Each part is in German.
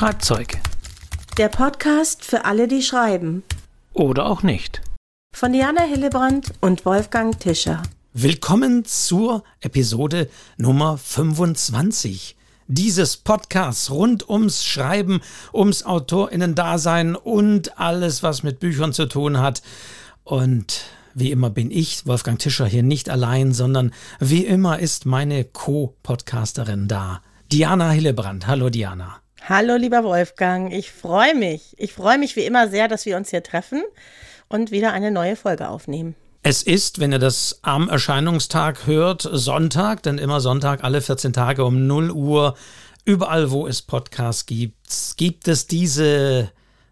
Schreibzeug. Der Podcast für alle, die schreiben. Oder auch nicht. Von Diana Hillebrand und Wolfgang Tischer. Willkommen zur Episode Nummer 25 dieses Podcasts rund ums Schreiben, ums Autorinnen-Dasein und alles, was mit Büchern zu tun hat. Und wie immer bin ich, Wolfgang Tischer, hier nicht allein, sondern wie immer ist meine Co-Podcasterin da. Diana Hillebrand. Hallo Diana. Hallo lieber Wolfgang, ich freue mich. Ich freue mich wie immer sehr, dass wir uns hier treffen und wieder eine neue Folge aufnehmen. Es ist, wenn ihr das am Erscheinungstag hört, Sonntag, denn immer Sonntag alle 14 Tage um 0 Uhr. Überall, wo es Podcasts gibt, gibt es diese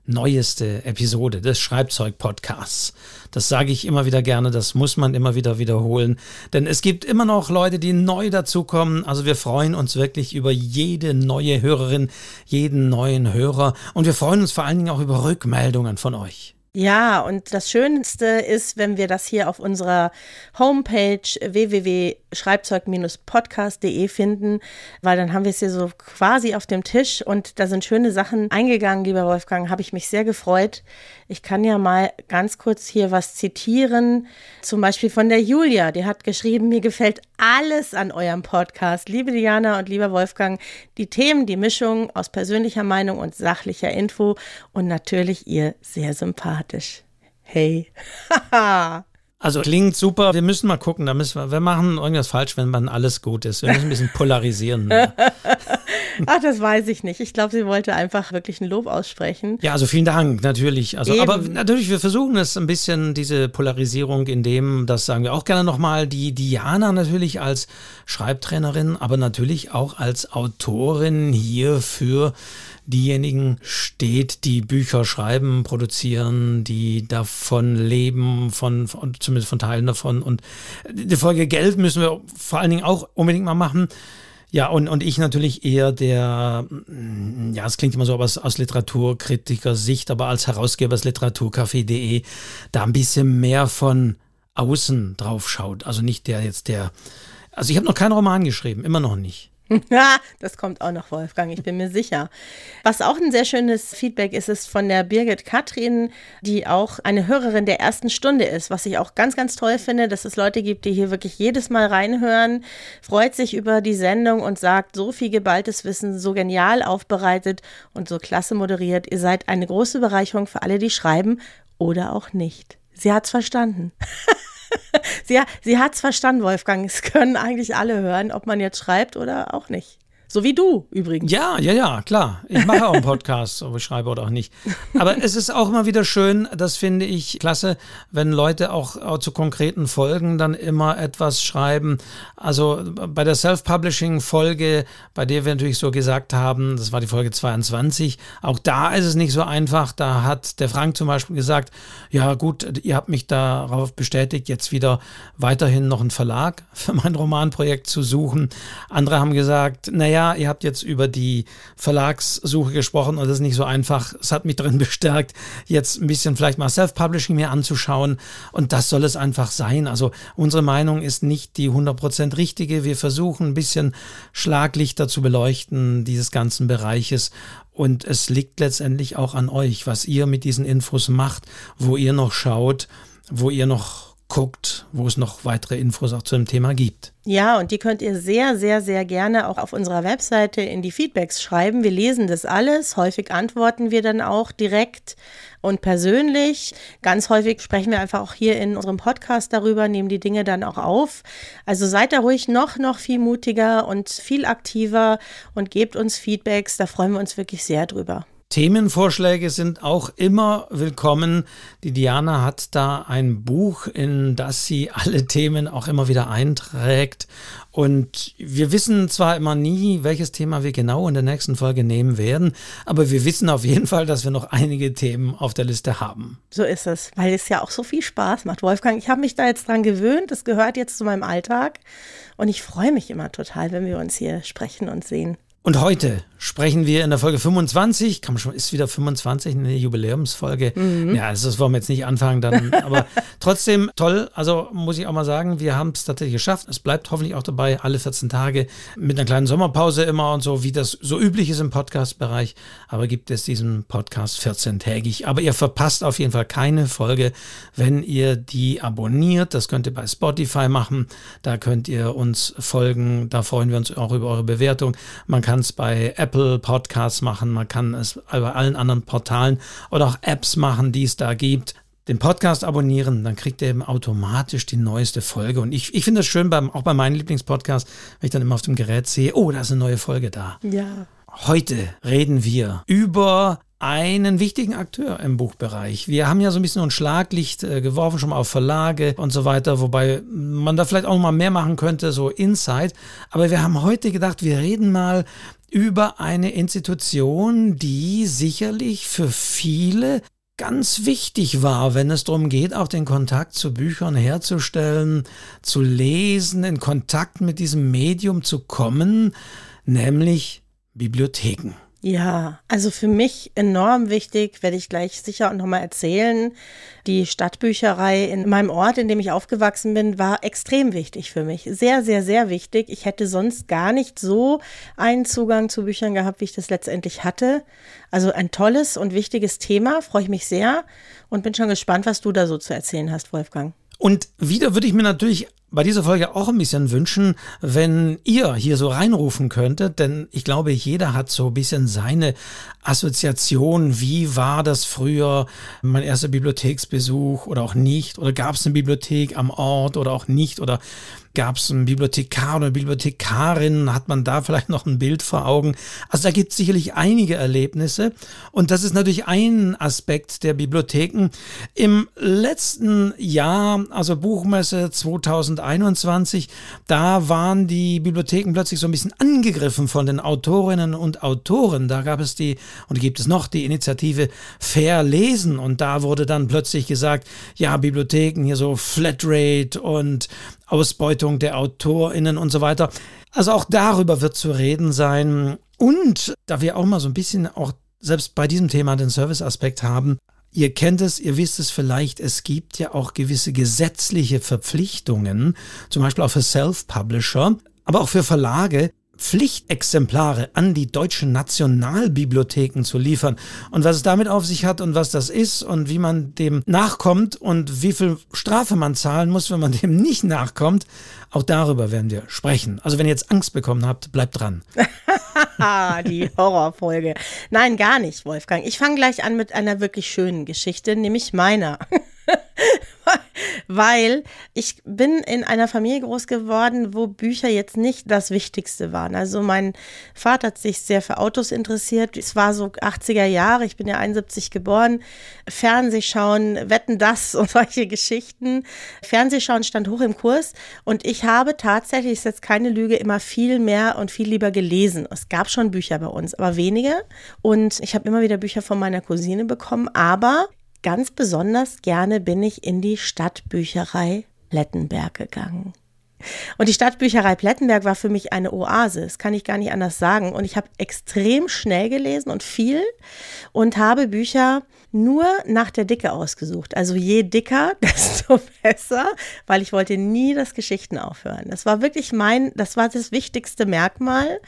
neueste Episode des Schreibzeug-Podcasts. Das sage ich immer wieder gerne, das muss man immer wieder wiederholen, denn es gibt immer noch Leute, die neu dazukommen. Also wir freuen uns wirklich über jede neue Hörerin, jeden neuen Hörer und wir freuen uns vor allen Dingen auch über Rückmeldungen von euch. Ja, und das Schönste ist, wenn wir das hier auf unserer Homepage www.schreibzeug-podcast.de finden, weil dann haben wir es hier so quasi auf dem Tisch und da sind schöne Sachen eingegangen, lieber Wolfgang, habe ich mich sehr gefreut. Ich kann ja mal ganz kurz hier was zitieren, zum Beispiel von der Julia, die hat geschrieben, mir gefällt alles an eurem Podcast. Liebe Diana und lieber Wolfgang, die Themen, die Mischung aus persönlicher Meinung und sachlicher Info und natürlich ihr sehr sympathisch. Hey. Also klingt super. Wir müssen mal gucken. Da müssen wir, wir machen irgendwas falsch, wenn man alles gut ist. Wir müssen ein bisschen polarisieren. Ach, das weiß ich nicht. Ich glaube, sie wollte einfach wirklich ein Lob aussprechen. Ja, also vielen Dank, natürlich. Also, aber natürlich, wir versuchen es ein bisschen, diese Polarisierung, in dem, das sagen wir auch gerne nochmal, die Diana natürlich als Schreibtrainerin, aber natürlich auch als Autorin hier für diejenigen steht, die Bücher schreiben, produzieren, die davon leben, von, von zumindest von Teilen davon. Und die Folge Geld müssen wir vor allen Dingen auch unbedingt mal machen. Ja, und, und ich natürlich eher der, mm, ja, es klingt immer so aus, aus Literaturkritiker-Sicht, aber als Herausgeber des Literaturcafé.de da ein bisschen mehr von außen drauf schaut. Also nicht der jetzt der, also ich habe noch keinen Roman geschrieben, immer noch nicht. das kommt auch noch, Wolfgang, ich bin mir sicher. Was auch ein sehr schönes Feedback ist, ist von der Birgit Katrin, die auch eine Hörerin der ersten Stunde ist, was ich auch ganz, ganz toll finde, dass es Leute gibt, die hier wirklich jedes Mal reinhören, freut sich über die Sendung und sagt, so viel geballtes Wissen, so genial aufbereitet und so klasse moderiert. Ihr seid eine große Bereicherung für alle, die schreiben oder auch nicht. Sie hat's verstanden. sie, sie hat es verstanden, Wolfgang. Es können eigentlich alle hören, ob man jetzt schreibt oder auch nicht. So wie du übrigens. Ja, ja, ja, klar. Ich mache auch einen Podcast, ob ich schreibe oder auch nicht. Aber es ist auch immer wieder schön, das finde ich klasse, wenn Leute auch, auch zu konkreten Folgen dann immer etwas schreiben. Also bei der Self-Publishing-Folge, bei der wir natürlich so gesagt haben, das war die Folge 22, auch da ist es nicht so einfach. Da hat der Frank zum Beispiel gesagt, ja gut, ihr habt mich darauf bestätigt, jetzt wieder weiterhin noch einen Verlag für mein Romanprojekt zu suchen. Andere haben gesagt, naja, ja, ihr habt jetzt über die Verlagssuche gesprochen und das ist nicht so einfach. Es hat mich darin bestärkt, jetzt ein bisschen vielleicht mal Self-Publishing mir anzuschauen und das soll es einfach sein. Also unsere Meinung ist nicht die 100% richtige. Wir versuchen ein bisschen Schlaglichter zu beleuchten dieses ganzen Bereiches und es liegt letztendlich auch an euch, was ihr mit diesen Infos macht, wo ihr noch schaut, wo ihr noch guckt, wo es noch weitere Infos auch zu dem Thema gibt. Ja, und die könnt ihr sehr, sehr, sehr gerne auch auf unserer Webseite in die Feedbacks schreiben. Wir lesen das alles. Häufig antworten wir dann auch direkt und persönlich. Ganz häufig sprechen wir einfach auch hier in unserem Podcast darüber, nehmen die Dinge dann auch auf. Also seid da ruhig noch, noch viel mutiger und viel aktiver und gebt uns Feedbacks. Da freuen wir uns wirklich sehr drüber. Themenvorschläge sind auch immer willkommen. Die Diana hat da ein Buch, in das sie alle Themen auch immer wieder einträgt. Und wir wissen zwar immer nie, welches Thema wir genau in der nächsten Folge nehmen werden, aber wir wissen auf jeden Fall, dass wir noch einige Themen auf der Liste haben. So ist es, weil es ja auch so viel Spaß macht, Wolfgang. Ich habe mich da jetzt dran gewöhnt, das gehört jetzt zu meinem Alltag und ich freue mich immer total, wenn wir uns hier sprechen und sehen. Und heute sprechen wir in der Folge 25, kann man schon, ist wieder 25, eine Jubiläumsfolge. Mhm. Ja, also das wollen wir jetzt nicht anfangen, dann, aber trotzdem toll. Also muss ich auch mal sagen, wir haben es tatsächlich geschafft. Es bleibt hoffentlich auch dabei, alle 14 Tage mit einer kleinen Sommerpause immer und so, wie das so üblich ist im Podcast-Bereich. Aber gibt es diesen Podcast 14-tägig. Aber ihr verpasst auf jeden Fall keine Folge, wenn ihr die abonniert. Das könnt ihr bei Spotify machen. Da könnt ihr uns folgen. Da freuen wir uns auch über eure Bewertung. Man kann es bei Apple Podcasts machen. Man kann es bei allen anderen Portalen oder auch Apps machen, die es da gibt den Podcast abonnieren, dann kriegt ihr eben automatisch die neueste Folge. Und ich, ich finde das schön, beim, auch bei meinen Lieblingspodcasts, wenn ich dann immer auf dem Gerät sehe, oh, da ist eine neue Folge da. Ja. Heute reden wir über einen wichtigen Akteur im Buchbereich. Wir haben ja so ein bisschen ein Schlaglicht äh, geworfen, schon mal auf Verlage und so weiter, wobei man da vielleicht auch mal mehr machen könnte, so Insight. Aber wir haben heute gedacht, wir reden mal über eine Institution, die sicherlich für viele ganz wichtig war, wenn es darum geht, auch den Kontakt zu Büchern herzustellen, zu lesen, in Kontakt mit diesem Medium zu kommen, nämlich Bibliotheken. Ja, also für mich enorm wichtig, werde ich gleich sicher auch nochmal erzählen. Die Stadtbücherei in meinem Ort, in dem ich aufgewachsen bin, war extrem wichtig für mich. Sehr, sehr, sehr wichtig. Ich hätte sonst gar nicht so einen Zugang zu Büchern gehabt, wie ich das letztendlich hatte. Also ein tolles und wichtiges Thema, freue ich mich sehr und bin schon gespannt, was du da so zu erzählen hast, Wolfgang. Und wieder würde ich mir natürlich bei dieser Folge auch ein bisschen wünschen, wenn ihr hier so reinrufen könntet, denn ich glaube, jeder hat so ein bisschen seine Assoziation. Wie war das früher, mein erster Bibliotheksbesuch oder auch nicht? Oder gab es eine Bibliothek am Ort oder auch nicht? Oder gab es einen Bibliothekar oder eine Bibliothekarin? Hat man da vielleicht noch ein Bild vor Augen? Also da gibt es sicherlich einige Erlebnisse. Und das ist natürlich ein Aspekt der Bibliotheken. Im letzten Jahr, also Buchmesse 2021, da waren die Bibliotheken plötzlich so ein bisschen angegriffen von den Autorinnen und Autoren. Da gab es die, und gibt es noch die Initiative Fair Lesen. Und da wurde dann plötzlich gesagt, ja, Bibliotheken hier so Flatrate und Ausbeutung der AutorInnen und so weiter. Also auch darüber wird zu reden sein. Und da wir auch mal so ein bisschen auch selbst bei diesem Thema den Serviceaspekt haben, Ihr kennt es, ihr wisst es vielleicht, es gibt ja auch gewisse gesetzliche Verpflichtungen, zum Beispiel auch für Self-Publisher, aber auch für Verlage, Pflichtexemplare an die deutschen Nationalbibliotheken zu liefern. Und was es damit auf sich hat und was das ist und wie man dem nachkommt und wie viel Strafe man zahlen muss, wenn man dem nicht nachkommt, auch darüber werden wir sprechen. Also wenn ihr jetzt Angst bekommen habt, bleibt dran. die Horrorfolge. Nein, gar nicht, Wolfgang. Ich fange gleich an mit einer wirklich schönen Geschichte, nämlich meiner. weil ich bin in einer Familie groß geworden, wo Bücher jetzt nicht das Wichtigste waren. Also mein Vater hat sich sehr für Autos interessiert. Es war so 80er Jahre, ich bin ja 71 geboren. Fernsehschauen, Wetten das und solche Geschichten. Fernsehschauen stand hoch im Kurs und ich habe tatsächlich, ist jetzt keine Lüge, immer viel mehr und viel lieber gelesen. Es gab schon Bücher bei uns, aber wenige. Und ich habe immer wieder Bücher von meiner Cousine bekommen, aber Ganz besonders gerne bin ich in die Stadtbücherei Plettenberg gegangen. Und die Stadtbücherei Plettenberg war für mich eine Oase, das kann ich gar nicht anders sagen. Und ich habe extrem schnell gelesen und viel und habe Bücher nur nach der Dicke ausgesucht. Also je dicker, desto besser, weil ich wollte nie das Geschichten aufhören. Das war wirklich mein, das war das wichtigste Merkmal.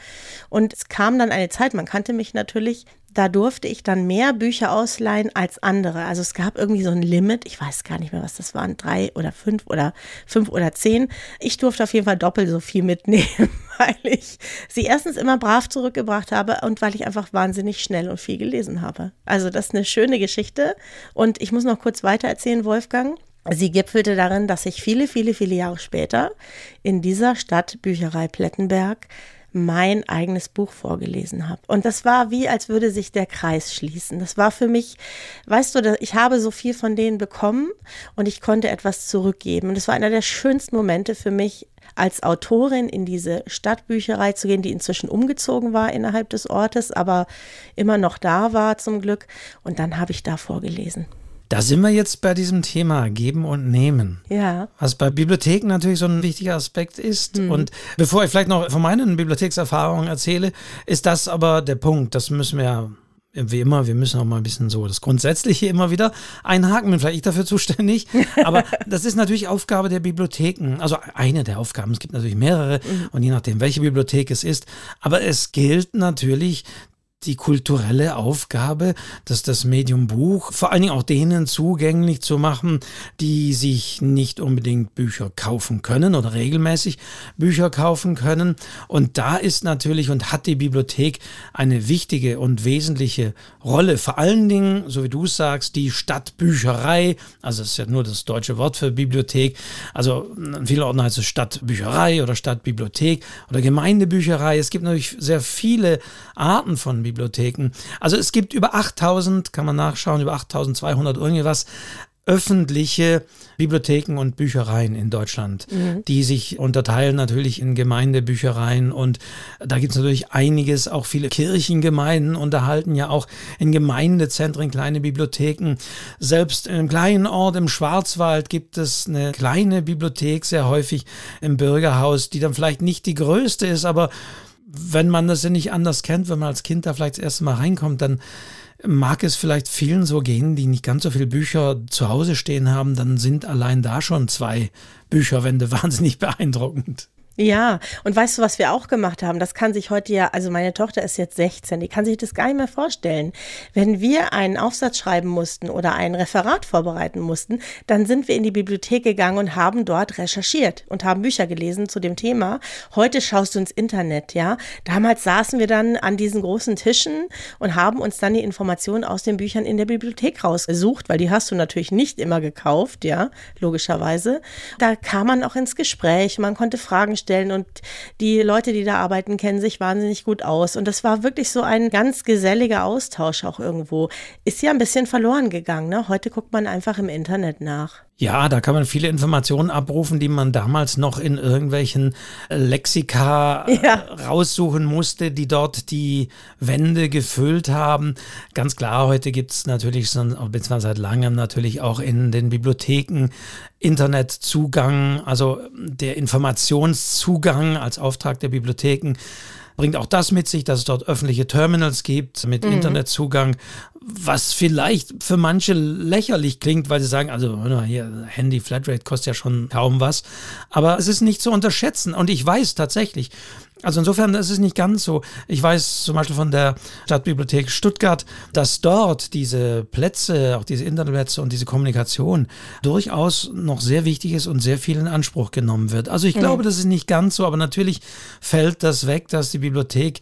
Und es kam dann eine Zeit, man kannte mich natürlich, da durfte ich dann mehr Bücher ausleihen als andere. Also es gab irgendwie so ein Limit. Ich weiß gar nicht mehr, was das waren. Drei oder fünf oder fünf oder zehn. Ich durfte auf jeden Fall doppelt so viel mitnehmen, weil ich sie erstens immer brav zurückgebracht habe und weil ich einfach wahnsinnig schnell und viel gelesen habe. Also das ist eine schöne Geschichte. Und ich muss noch kurz weiter erzählen, Wolfgang. Sie gipfelte darin, dass ich viele, viele, viele Jahre später in dieser Stadt Bücherei Plettenberg mein eigenes Buch vorgelesen habe. Und das war wie, als würde sich der Kreis schließen. Das war für mich, weißt du, ich habe so viel von denen bekommen und ich konnte etwas zurückgeben. Und es war einer der schönsten Momente für mich, als Autorin in diese Stadtbücherei zu gehen, die inzwischen umgezogen war innerhalb des Ortes, aber immer noch da war zum Glück. Und dann habe ich da vorgelesen. Da sind wir jetzt bei diesem Thema Geben und Nehmen. Ja. Was bei Bibliotheken natürlich so ein wichtiger Aspekt ist. Mhm. Und bevor ich vielleicht noch von meinen Bibliothekserfahrungen erzähle, ist das aber der Punkt. Das müssen wir wie immer, wir müssen auch mal ein bisschen so das Grundsätzliche immer wieder einhaken, bin vielleicht ich dafür zuständig. Aber das ist natürlich Aufgabe der Bibliotheken. Also eine der Aufgaben. Es gibt natürlich mehrere mhm. und je nachdem, welche Bibliothek es ist. Aber es gilt natürlich, die kulturelle Aufgabe, dass das Medium Buch vor allen Dingen auch denen zugänglich zu machen, die sich nicht unbedingt Bücher kaufen können oder regelmäßig Bücher kaufen können. Und da ist natürlich und hat die Bibliothek eine wichtige und wesentliche Rolle. Vor allen Dingen, so wie du sagst, die Stadtbücherei. Also das ist ja nur das deutsche Wort für Bibliothek. Also in vielen Orten heißt es Stadtbücherei oder Stadtbibliothek oder Gemeindebücherei. Es gibt natürlich sehr viele Arten von Bibliotheken. Bibliotheken. Also es gibt über 8000, kann man nachschauen, über 8200 irgendwas öffentliche Bibliotheken und Büchereien in Deutschland, mhm. die sich unterteilen natürlich in Gemeindebüchereien und da gibt es natürlich einiges, auch viele Kirchengemeinden unterhalten ja auch in Gemeindezentren kleine Bibliotheken. Selbst in einem kleinen Ort im Schwarzwald gibt es eine kleine Bibliothek, sehr häufig im Bürgerhaus, die dann vielleicht nicht die größte ist, aber wenn man das ja nicht anders kennt, wenn man als Kind da vielleicht das erste Mal reinkommt, dann mag es vielleicht vielen so gehen, die nicht ganz so viele Bücher zu Hause stehen haben, dann sind allein da schon zwei Bücherwände wahnsinnig beeindruckend. Ja, und weißt du, was wir auch gemacht haben? Das kann sich heute ja, also meine Tochter ist jetzt 16, die kann sich das gar nicht mehr vorstellen. Wenn wir einen Aufsatz schreiben mussten oder ein Referat vorbereiten mussten, dann sind wir in die Bibliothek gegangen und haben dort recherchiert und haben Bücher gelesen zu dem Thema. Heute schaust du ins Internet, ja. Damals saßen wir dann an diesen großen Tischen und haben uns dann die Informationen aus den Büchern in der Bibliothek rausgesucht, weil die hast du natürlich nicht immer gekauft, ja, logischerweise. Da kam man auch ins Gespräch, man konnte Fragen stellen und die Leute, die da arbeiten, kennen sich wahnsinnig gut aus. Und das war wirklich so ein ganz geselliger Austausch auch irgendwo. Ist ja ein bisschen verloren gegangen. Ne? Heute guckt man einfach im Internet nach. Ja, da kann man viele Informationen abrufen, die man damals noch in irgendwelchen Lexika äh, ja. raussuchen musste, die dort die Wände gefüllt haben. Ganz klar, heute gibt es natürlich, beziehungsweise seit langem natürlich auch in den Bibliotheken Internetzugang, also der Informationszugang als Auftrag der Bibliotheken bringt auch das mit sich, dass es dort öffentliche Terminals gibt mit mhm. Internetzugang, was vielleicht für manche lächerlich klingt, weil sie sagen, also hier Handy Flatrate kostet ja schon kaum was, aber es ist nicht zu unterschätzen und ich weiß tatsächlich, also insofern ist es nicht ganz so. Ich weiß zum Beispiel von der Stadtbibliothek Stuttgart, dass dort diese Plätze, auch diese Internetplätze und diese Kommunikation durchaus noch sehr wichtig ist und sehr viel in Anspruch genommen wird. Also ich mhm. glaube, das ist nicht ganz so, aber natürlich fällt das weg, dass die Bibliothek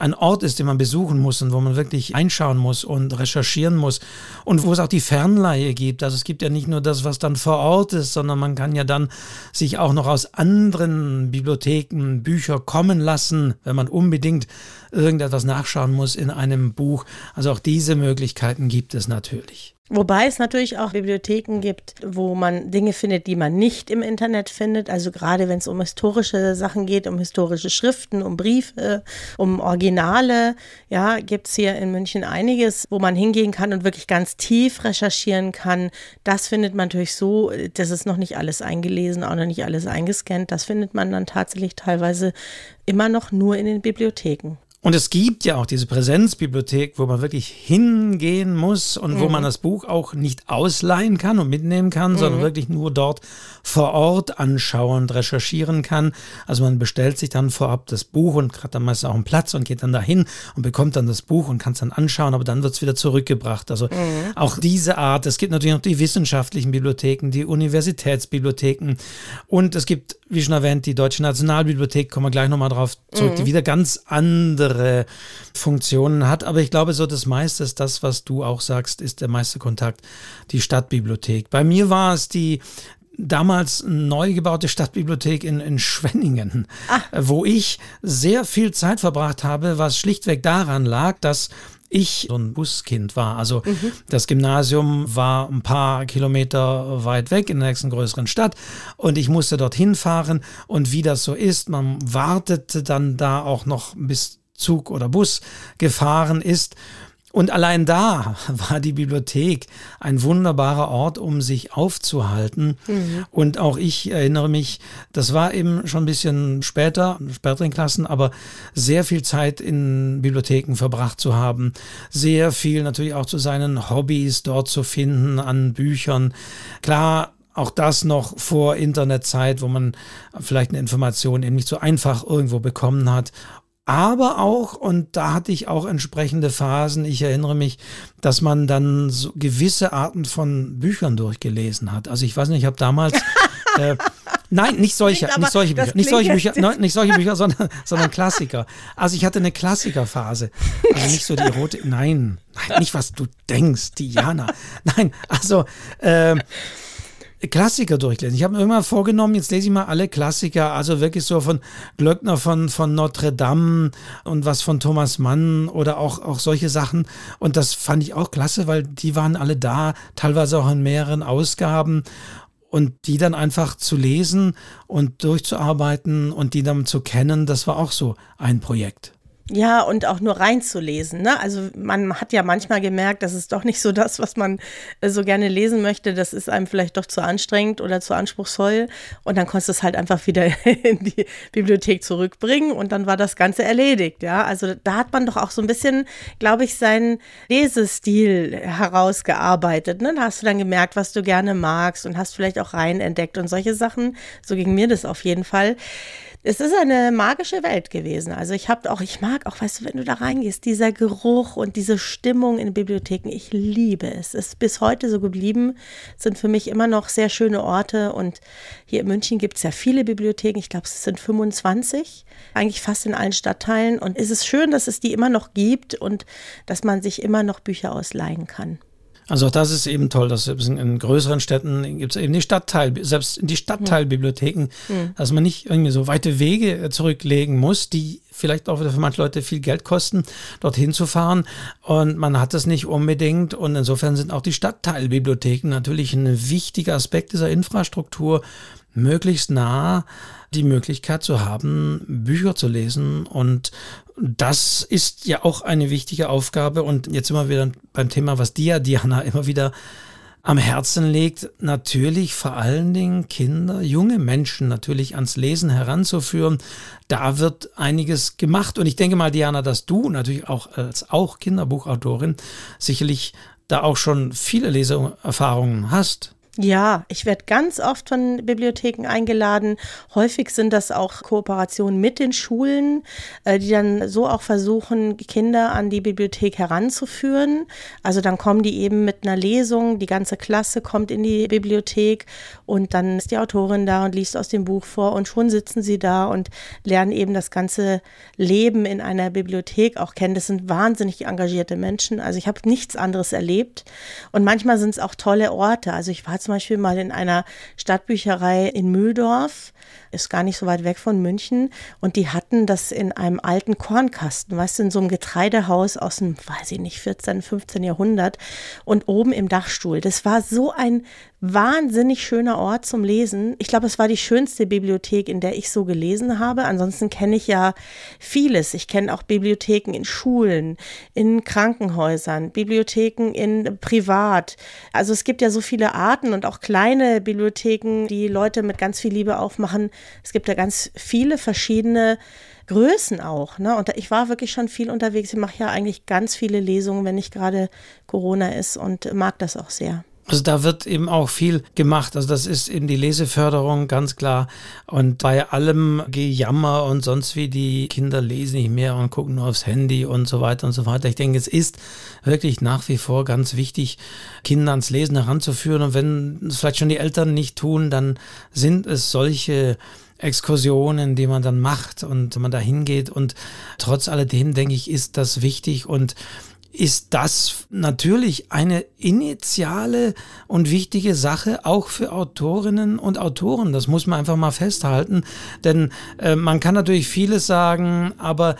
ein Ort ist, den man besuchen muss und wo man wirklich einschauen muss und recherchieren muss und wo es auch die Fernleihe gibt. Also es gibt ja nicht nur das, was dann vor Ort ist, sondern man kann ja dann sich auch noch aus anderen Bibliotheken Bücher kommen lassen, wenn man unbedingt irgendetwas nachschauen muss in einem Buch. Also auch diese Möglichkeiten gibt es natürlich. Wobei es natürlich auch Bibliotheken gibt, wo man Dinge findet, die man nicht im Internet findet. Also gerade wenn es um historische Sachen geht, um historische Schriften, um Briefe, um Originale, ja, gibt es hier in München einiges, wo man hingehen kann und wirklich ganz tief recherchieren kann. Das findet man natürlich so, das ist noch nicht alles eingelesen, auch noch nicht alles eingescannt. Das findet man dann tatsächlich teilweise immer noch nur in den Bibliotheken. Und es gibt ja auch diese Präsenzbibliothek, wo man wirklich hingehen muss und mhm. wo man das Buch auch nicht ausleihen kann und mitnehmen kann, mhm. sondern wirklich nur dort vor Ort anschauen und recherchieren kann. Also man bestellt sich dann vorab das Buch und hat dann meistens auch einen Platz und geht dann dahin und bekommt dann das Buch und kann es dann anschauen, aber dann wird es wieder zurückgebracht. Also mhm. auch diese Art. Es gibt natürlich noch die wissenschaftlichen Bibliotheken, die Universitätsbibliotheken und es gibt, wie schon erwähnt, die Deutsche Nationalbibliothek, kommen wir gleich nochmal drauf zurück, die mhm. wieder ganz andere Funktionen hat. Aber ich glaube, so das meiste ist das, was du auch sagst, ist der meiste Kontakt, die Stadtbibliothek. Bei mir war es die damals neu gebaute Stadtbibliothek in, in Schwenningen, Ach. wo ich sehr viel Zeit verbracht habe, was schlichtweg daran lag, dass ich so ein Buskind war. Also mhm. das Gymnasium war ein paar Kilometer weit weg in der nächsten größeren Stadt und ich musste dorthin fahren und wie das so ist, man wartete dann da auch noch bis Zug oder Bus gefahren ist Und allein da war die Bibliothek ein wunderbarer Ort, um sich aufzuhalten. Mhm. Und auch ich erinnere mich, das war eben schon ein bisschen später, späteren Klassen, aber sehr viel Zeit in Bibliotheken verbracht zu haben. Sehr viel natürlich auch zu seinen Hobbys dort zu finden an Büchern. Klar, auch das noch vor Internetzeit, wo man vielleicht eine Information eben nicht so einfach irgendwo bekommen hat aber auch, und da hatte ich auch entsprechende Phasen, ich erinnere mich, dass man dann so gewisse Arten von Büchern durchgelesen hat. Also ich weiß nicht, ich habe damals, äh, nein, nicht solche, klingt nicht solche Bücher, nicht solche Bücher, nein, nicht solche Bücher, sondern, sondern Klassiker. Also ich hatte eine Klassikerphase. Also nicht so die rote, nein, nein, nicht was du denkst, Diana. Nein, also, äh, Klassiker durchlesen. Ich habe mir irgendwann vorgenommen, jetzt lese ich mal alle Klassiker, also wirklich so von Glöckner von, von Notre Dame und was von Thomas Mann oder auch, auch solche Sachen. Und das fand ich auch klasse, weil die waren alle da, teilweise auch in mehreren Ausgaben. Und die dann einfach zu lesen und durchzuarbeiten und die dann zu kennen, das war auch so ein Projekt. Ja, und auch nur reinzulesen. Ne? Also man hat ja manchmal gemerkt, das ist doch nicht so das, was man äh, so gerne lesen möchte. Das ist einem vielleicht doch zu anstrengend oder zu anspruchsvoll. Und dann konntest du es halt einfach wieder in die Bibliothek zurückbringen und dann war das Ganze erledigt. Ja, also da hat man doch auch so ein bisschen, glaube ich, seinen Lesestil herausgearbeitet. Ne? Da hast du dann gemerkt, was du gerne magst und hast vielleicht auch rein entdeckt und solche Sachen. So ging mir das auf jeden Fall es ist eine magische Welt gewesen. Also ich habe auch, ich mag auch, weißt du, wenn du da reingehst, dieser Geruch und diese Stimmung in Bibliotheken, ich liebe es. Es ist bis heute so geblieben, sind für mich immer noch sehr schöne Orte und hier in München gibt es ja viele Bibliotheken, ich glaube es sind 25, eigentlich fast in allen Stadtteilen und es ist schön, dass es die immer noch gibt und dass man sich immer noch Bücher ausleihen kann. Also auch das ist eben toll, dass in größeren Städten gibt es eben die Stadtteil, selbst in die Stadtteilbibliotheken, mhm. dass man nicht irgendwie so weite Wege zurücklegen muss, die vielleicht auch für manche Leute viel Geld kosten, dorthin zu fahren. Und man hat das nicht unbedingt. Und insofern sind auch die Stadtteilbibliotheken natürlich ein wichtiger Aspekt dieser Infrastruktur, möglichst nah die Möglichkeit zu haben, Bücher zu lesen. Und das ist ja auch eine wichtige Aufgabe. Und jetzt immer wieder beim Thema, was dir, Diana, immer wieder am Herzen legt, natürlich vor allen Dingen Kinder, junge Menschen natürlich ans Lesen heranzuführen. Da wird einiges gemacht. Und ich denke mal, Diana, dass du natürlich auch als auch Kinderbuchautorin sicherlich da auch schon viele Leseerfahrungen hast. Ja, ich werde ganz oft von Bibliotheken eingeladen. Häufig sind das auch Kooperationen mit den Schulen, äh, die dann so auch versuchen, Kinder an die Bibliothek heranzuführen. Also dann kommen die eben mit einer Lesung, die ganze Klasse kommt in die Bibliothek und dann ist die Autorin da und liest aus dem Buch vor und schon sitzen sie da und lernen eben das ganze Leben in einer Bibliothek auch kennen. Das sind wahnsinnig engagierte Menschen. Also ich habe nichts anderes erlebt und manchmal sind es auch tolle Orte. Also ich war zum Beispiel mal in einer Stadtbücherei in Mühldorf, ist gar nicht so weit weg von München, und die hatten das in einem alten Kornkasten, weißt du, in so einem Getreidehaus aus dem, weiß ich nicht, 14., 15. Jahrhundert und oben im Dachstuhl. Das war so ein wahnsinnig schöner Ort zum Lesen. Ich glaube, es war die schönste Bibliothek, in der ich so gelesen habe. Ansonsten kenne ich ja vieles. Ich kenne auch Bibliotheken in Schulen, in Krankenhäusern, Bibliotheken in Privat. Also es gibt ja so viele Arten und auch kleine Bibliotheken, die Leute mit ganz viel Liebe aufmachen. Es gibt ja ganz viele verschiedene Größen auch. Ne? Und ich war wirklich schon viel unterwegs. Ich mache ja eigentlich ganz viele Lesungen, wenn nicht gerade Corona ist und mag das auch sehr. Also da wird eben auch viel gemacht. Also das ist eben die Leseförderung ganz klar. Und bei allem Gejammer und sonst wie die Kinder lesen nicht mehr und gucken nur aufs Handy und so weiter und so weiter. Ich denke, es ist wirklich nach wie vor ganz wichtig, Kinder ans Lesen heranzuführen. Und wenn es vielleicht schon die Eltern nicht tun, dann sind es solche Exkursionen, die man dann macht und man da hingeht. Und trotz alledem, denke ich, ist das wichtig und ist das natürlich eine initiale und wichtige Sache auch für Autorinnen und Autoren. Das muss man einfach mal festhalten, denn äh, man kann natürlich vieles sagen, aber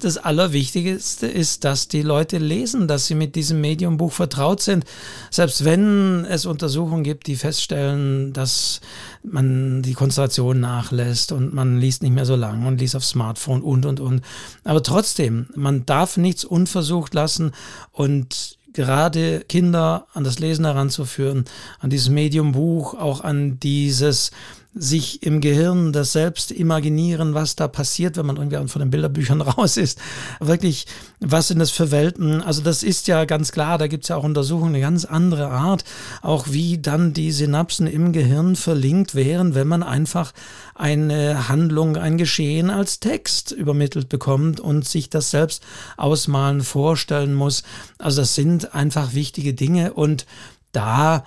das Allerwichtigste ist, dass die Leute lesen, dass sie mit diesem Mediumbuch vertraut sind. Selbst wenn es Untersuchungen gibt, die feststellen, dass man die Konzentration nachlässt und man liest nicht mehr so lang und liest auf Smartphone und, und, und. Aber trotzdem, man darf nichts unversucht lassen und gerade Kinder an das Lesen heranzuführen, an dieses Mediumbuch, auch an dieses sich im Gehirn das selbst imaginieren, was da passiert, wenn man irgendwie von den Bilderbüchern raus ist. Wirklich, was sind das für Welten? Also das ist ja ganz klar, da gibt es ja auch Untersuchungen, eine ganz andere Art, auch wie dann die Synapsen im Gehirn verlinkt wären, wenn man einfach eine Handlung, ein Geschehen als Text übermittelt bekommt und sich das selbst ausmalen, vorstellen muss. Also das sind einfach wichtige Dinge und da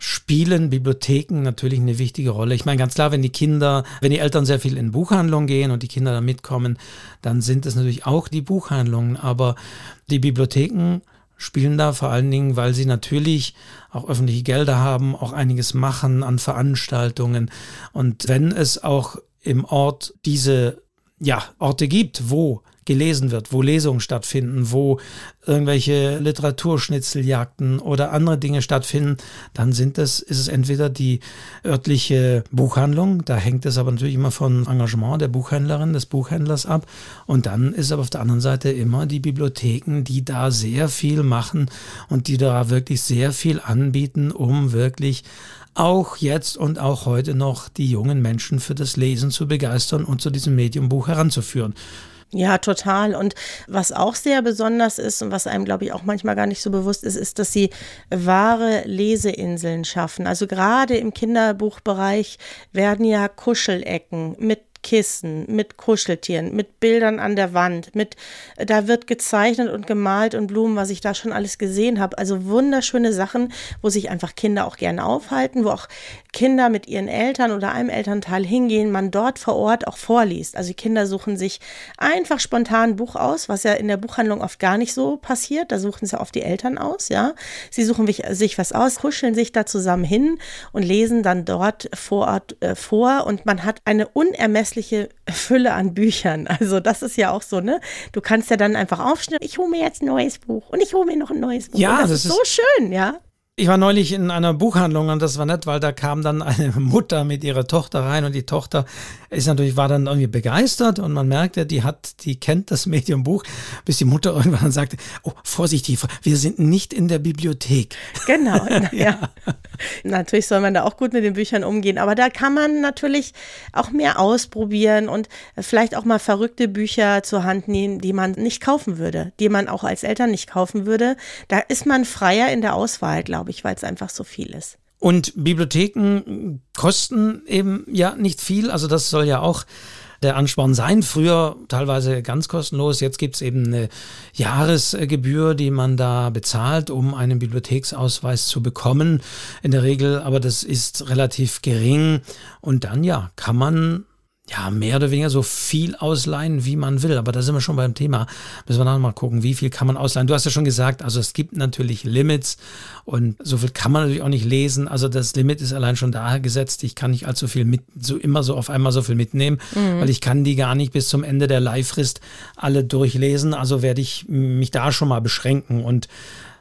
spielen Bibliotheken natürlich eine wichtige Rolle. Ich meine, ganz klar, wenn die Kinder, wenn die Eltern sehr viel in Buchhandlungen gehen und die Kinder da mitkommen, dann sind es natürlich auch die Buchhandlungen. Aber die Bibliotheken spielen da vor allen Dingen, weil sie natürlich auch öffentliche Gelder haben, auch einiges machen an Veranstaltungen. Und wenn es auch im Ort diese ja, Orte gibt, wo gelesen wird, wo Lesungen stattfinden, wo irgendwelche Literaturschnitzeljagden oder andere Dinge stattfinden, dann sind es, ist es entweder die örtliche Buchhandlung, da hängt es aber natürlich immer von Engagement der Buchhändlerin, des Buchhändlers ab. Und dann ist aber auf der anderen Seite immer die Bibliotheken, die da sehr viel machen und die da wirklich sehr viel anbieten, um wirklich auch jetzt und auch heute noch die jungen Menschen für das Lesen zu begeistern und zu diesem Mediumbuch heranzuführen. Ja, total. Und was auch sehr besonders ist und was einem, glaube ich, auch manchmal gar nicht so bewusst ist, ist, dass sie wahre Leseinseln schaffen. Also gerade im Kinderbuchbereich werden ja Kuschelecken mit Kissen, mit Kuscheltieren, mit Bildern an der Wand, mit da wird gezeichnet und gemalt und Blumen, was ich da schon alles gesehen habe. Also wunderschöne Sachen, wo sich einfach Kinder auch gerne aufhalten, wo auch Kinder mit ihren Eltern oder einem Elternteil hingehen, man dort vor Ort auch vorliest. Also Kinder suchen sich einfach spontan ein Buch aus, was ja in der Buchhandlung oft gar nicht so passiert. Da suchen sie oft die Eltern aus, ja. Sie suchen sich was aus, kuscheln sich da zusammen hin und lesen dann dort vor Ort äh, vor und man hat eine unermessliche unermessliche Fülle an Büchern. Also das ist ja auch so, ne? Du kannst ja dann einfach aufschneiden, ich hole mir jetzt ein neues Buch und ich hole mir noch ein neues Buch. Ja, das, das, ist so schön, ja. Ich war neulich in einer Buchhandlung und das war nett, weil da kam dann eine Mutter mit ihrer Tochter rein und die Tochter ist natürlich, war dann irgendwie begeistert und man merkte, die hat, die kennt das Mediumbuch, bis die Mutter irgendwann sagte, oh, vorsichtig, wir sind nicht in der Bibliothek. Genau, ja. ja. Natürlich soll man da auch gut mit den Büchern umgehen, aber da kann man natürlich auch mehr ausprobieren und vielleicht auch mal verrückte Bücher zur Hand nehmen, die man nicht kaufen würde, die man auch als Eltern nicht kaufen würde. Da ist man freier in der Auswahl, glaube ich, weil es einfach so viel ist. Und Bibliotheken kosten eben ja nicht viel, also das soll ja auch der Ansporn sein. Früher teilweise ganz kostenlos. Jetzt gibt es eben eine Jahresgebühr, die man da bezahlt, um einen Bibliotheksausweis zu bekommen. In der Regel, aber das ist relativ gering. Und dann ja, kann man ja, mehr oder weniger so viel ausleihen, wie man will. Aber da sind wir schon beim Thema. Müssen wir dann mal gucken, wie viel kann man ausleihen. Du hast ja schon gesagt, also es gibt natürlich Limits und so viel kann man natürlich auch nicht lesen. Also das Limit ist allein schon da gesetzt. Ich kann nicht allzu viel mit, so immer so auf einmal so viel mitnehmen, mhm. weil ich kann die gar nicht bis zum Ende der Leihfrist alle durchlesen. Also werde ich mich da schon mal beschränken und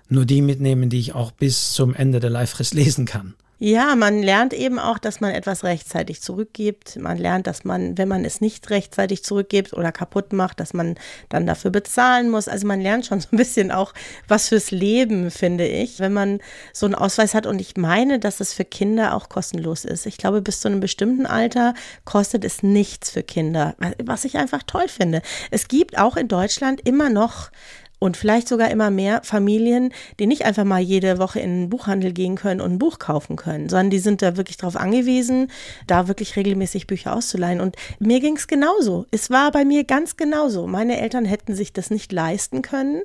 nur die mitnehmen, die ich auch bis zum Ende der Leihfrist lesen kann. Ja, man lernt eben auch, dass man etwas rechtzeitig zurückgibt. Man lernt, dass man, wenn man es nicht rechtzeitig zurückgibt oder kaputt macht, dass man dann dafür bezahlen muss. Also man lernt schon so ein bisschen auch was fürs Leben, finde ich, wenn man so einen Ausweis hat. Und ich meine, dass es für Kinder auch kostenlos ist. Ich glaube, bis zu einem bestimmten Alter kostet es nichts für Kinder, was ich einfach toll finde. Es gibt auch in Deutschland immer noch und vielleicht sogar immer mehr Familien, die nicht einfach mal jede Woche in den Buchhandel gehen können und ein Buch kaufen können, sondern die sind da wirklich darauf angewiesen, da wirklich regelmäßig Bücher auszuleihen. Und mir ging es genauso. Es war bei mir ganz genauso. Meine Eltern hätten sich das nicht leisten können,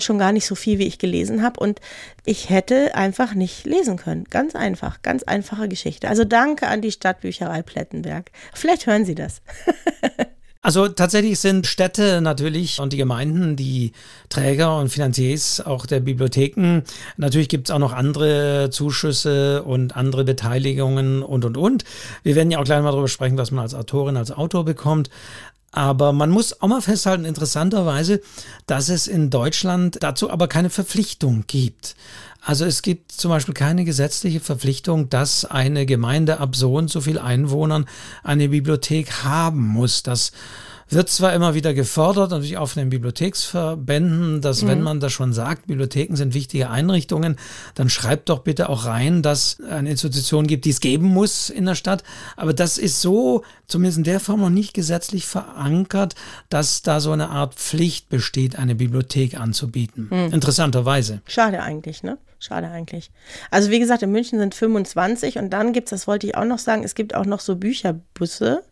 schon gar nicht so viel, wie ich gelesen habe. Und ich hätte einfach nicht lesen können. Ganz einfach, ganz einfache Geschichte. Also danke an die Stadtbücherei Plettenberg. Vielleicht hören Sie das. Also tatsächlich sind Städte natürlich und die Gemeinden die Träger und Finanziers auch der Bibliotheken. Natürlich gibt es auch noch andere Zuschüsse und andere Beteiligungen und, und, und. Wir werden ja auch gleich mal darüber sprechen, was man als Autorin, als Autor bekommt. Aber man muss auch mal festhalten, interessanterweise, dass es in Deutschland dazu aber keine Verpflichtung gibt. Also es gibt zum Beispiel keine gesetzliche Verpflichtung, dass eine Gemeinde ab so und so viel Einwohnern eine Bibliothek haben muss. Das wird zwar immer wieder gefordert, natürlich auch von den Bibliotheksverbänden, dass mhm. wenn man das schon sagt, Bibliotheken sind wichtige Einrichtungen, dann schreibt doch bitte auch rein, dass es eine Institution gibt, die es geben muss in der Stadt. Aber das ist so, zumindest in der Form noch nicht gesetzlich verankert, dass da so eine Art Pflicht besteht, eine Bibliothek anzubieten. Mhm. Interessanterweise. Schade eigentlich, ne? Schade eigentlich. Also wie gesagt, in München sind 25 und dann gibt es, das wollte ich auch noch sagen, es gibt auch noch so Bücherbusse.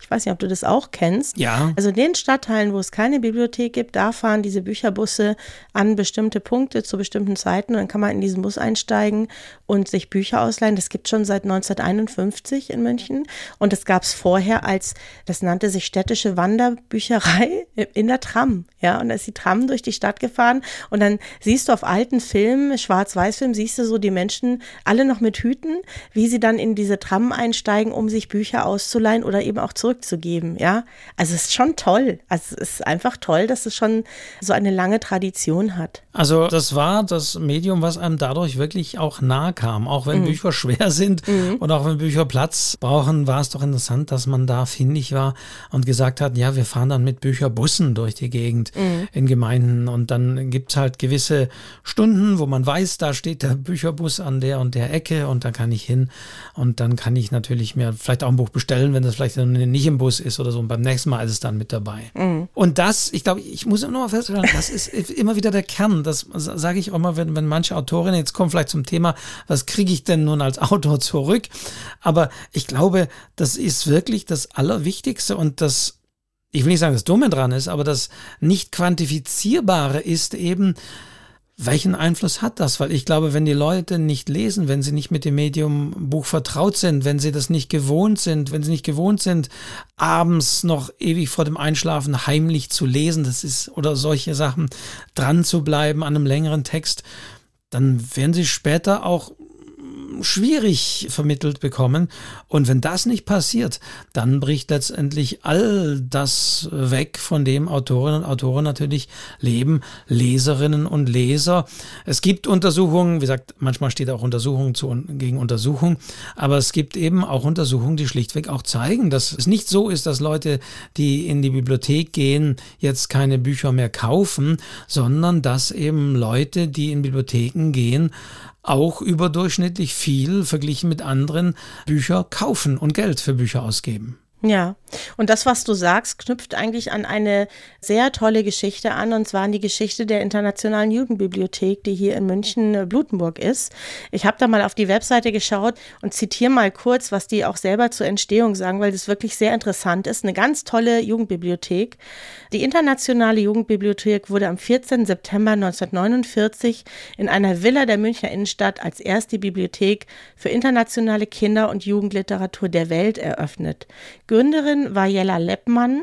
Ich weiß nicht, ob du das auch kennst. Ja. Also in den Stadtteilen, wo es keine Bibliothek gibt, da fahren diese Bücherbusse an bestimmte Punkte zu bestimmten Zeiten. Und dann kann man in diesen Bus einsteigen und sich Bücher ausleihen. Das gibt es schon seit 1951 in München. Und das gab es vorher als, das nannte sich städtische Wanderbücherei in der Tram. Ja, und da ist die Tram durch die Stadt gefahren. Und dann siehst du auf alten Filmen, Schwarz-Weiß-Filmen, siehst du so die Menschen alle noch mit Hüten, wie sie dann in diese Tram einsteigen, um sich Bücher auszuleihen oder eben auch zurückzugeben, ja. Also es ist schon toll. Also es ist einfach toll, dass es schon so eine lange Tradition hat. Also das war das Medium, was einem dadurch wirklich auch nahe kam. Auch wenn mhm. Bücher schwer sind mhm. und auch wenn Bücher Platz brauchen, war es doch interessant, dass man da findig war und gesagt hat, ja, wir fahren dann mit Bücherbussen durch die Gegend mhm. in Gemeinden und dann gibt es halt gewisse Stunden, wo man weiß, da steht der Bücherbus an der und der Ecke und da kann ich hin und dann kann ich natürlich mir vielleicht auch ein Buch bestellen, wenn das vielleicht nicht im Bus ist oder so. Und beim nächsten Mal ist es dann mit dabei. Mhm. Und das, ich glaube, ich muss immer noch mal feststellen, das ist immer wieder der Kern. Das sage ich auch mal, wenn, wenn manche Autorinnen jetzt kommen vielleicht zum Thema, was kriege ich denn nun als Autor zurück? Aber ich glaube, das ist wirklich das Allerwichtigste und das ich will nicht sagen, das Dumme dran ist, aber das nicht quantifizierbare ist eben, welchen Einfluss hat das? Weil ich glaube, wenn die Leute nicht lesen, wenn sie nicht mit dem Medium Buch vertraut sind, wenn sie das nicht gewohnt sind, wenn sie nicht gewohnt sind, abends noch ewig vor dem Einschlafen heimlich zu lesen, das ist, oder solche Sachen dran zu bleiben an einem längeren Text, dann werden sie später auch schwierig vermittelt bekommen. Und wenn das nicht passiert, dann bricht letztendlich all das weg, von dem Autorinnen und Autoren natürlich leben, Leserinnen und Leser. Es gibt Untersuchungen, wie gesagt, manchmal steht auch Untersuchungen zu, gegen Untersuchung, aber es gibt eben auch Untersuchungen, die schlichtweg auch zeigen, dass es nicht so ist, dass Leute, die in die Bibliothek gehen, jetzt keine Bücher mehr kaufen, sondern dass eben Leute, die in Bibliotheken gehen, auch überdurchschnittlich viel verglichen mit anderen Bücher kaufen und Geld für Bücher ausgeben. Ja, und das, was du sagst, knüpft eigentlich an eine sehr tolle Geschichte an, und zwar an die Geschichte der Internationalen Jugendbibliothek, die hier in München äh, Blutenburg ist. Ich habe da mal auf die Webseite geschaut und zitiere mal kurz, was die auch selber zur Entstehung sagen, weil das wirklich sehr interessant ist. Eine ganz tolle Jugendbibliothek. Die Internationale Jugendbibliothek wurde am 14. September 1949 in einer Villa der Münchner Innenstadt als erste Bibliothek für internationale Kinder- und Jugendliteratur der Welt eröffnet. Gründerin war Jella Leppmann,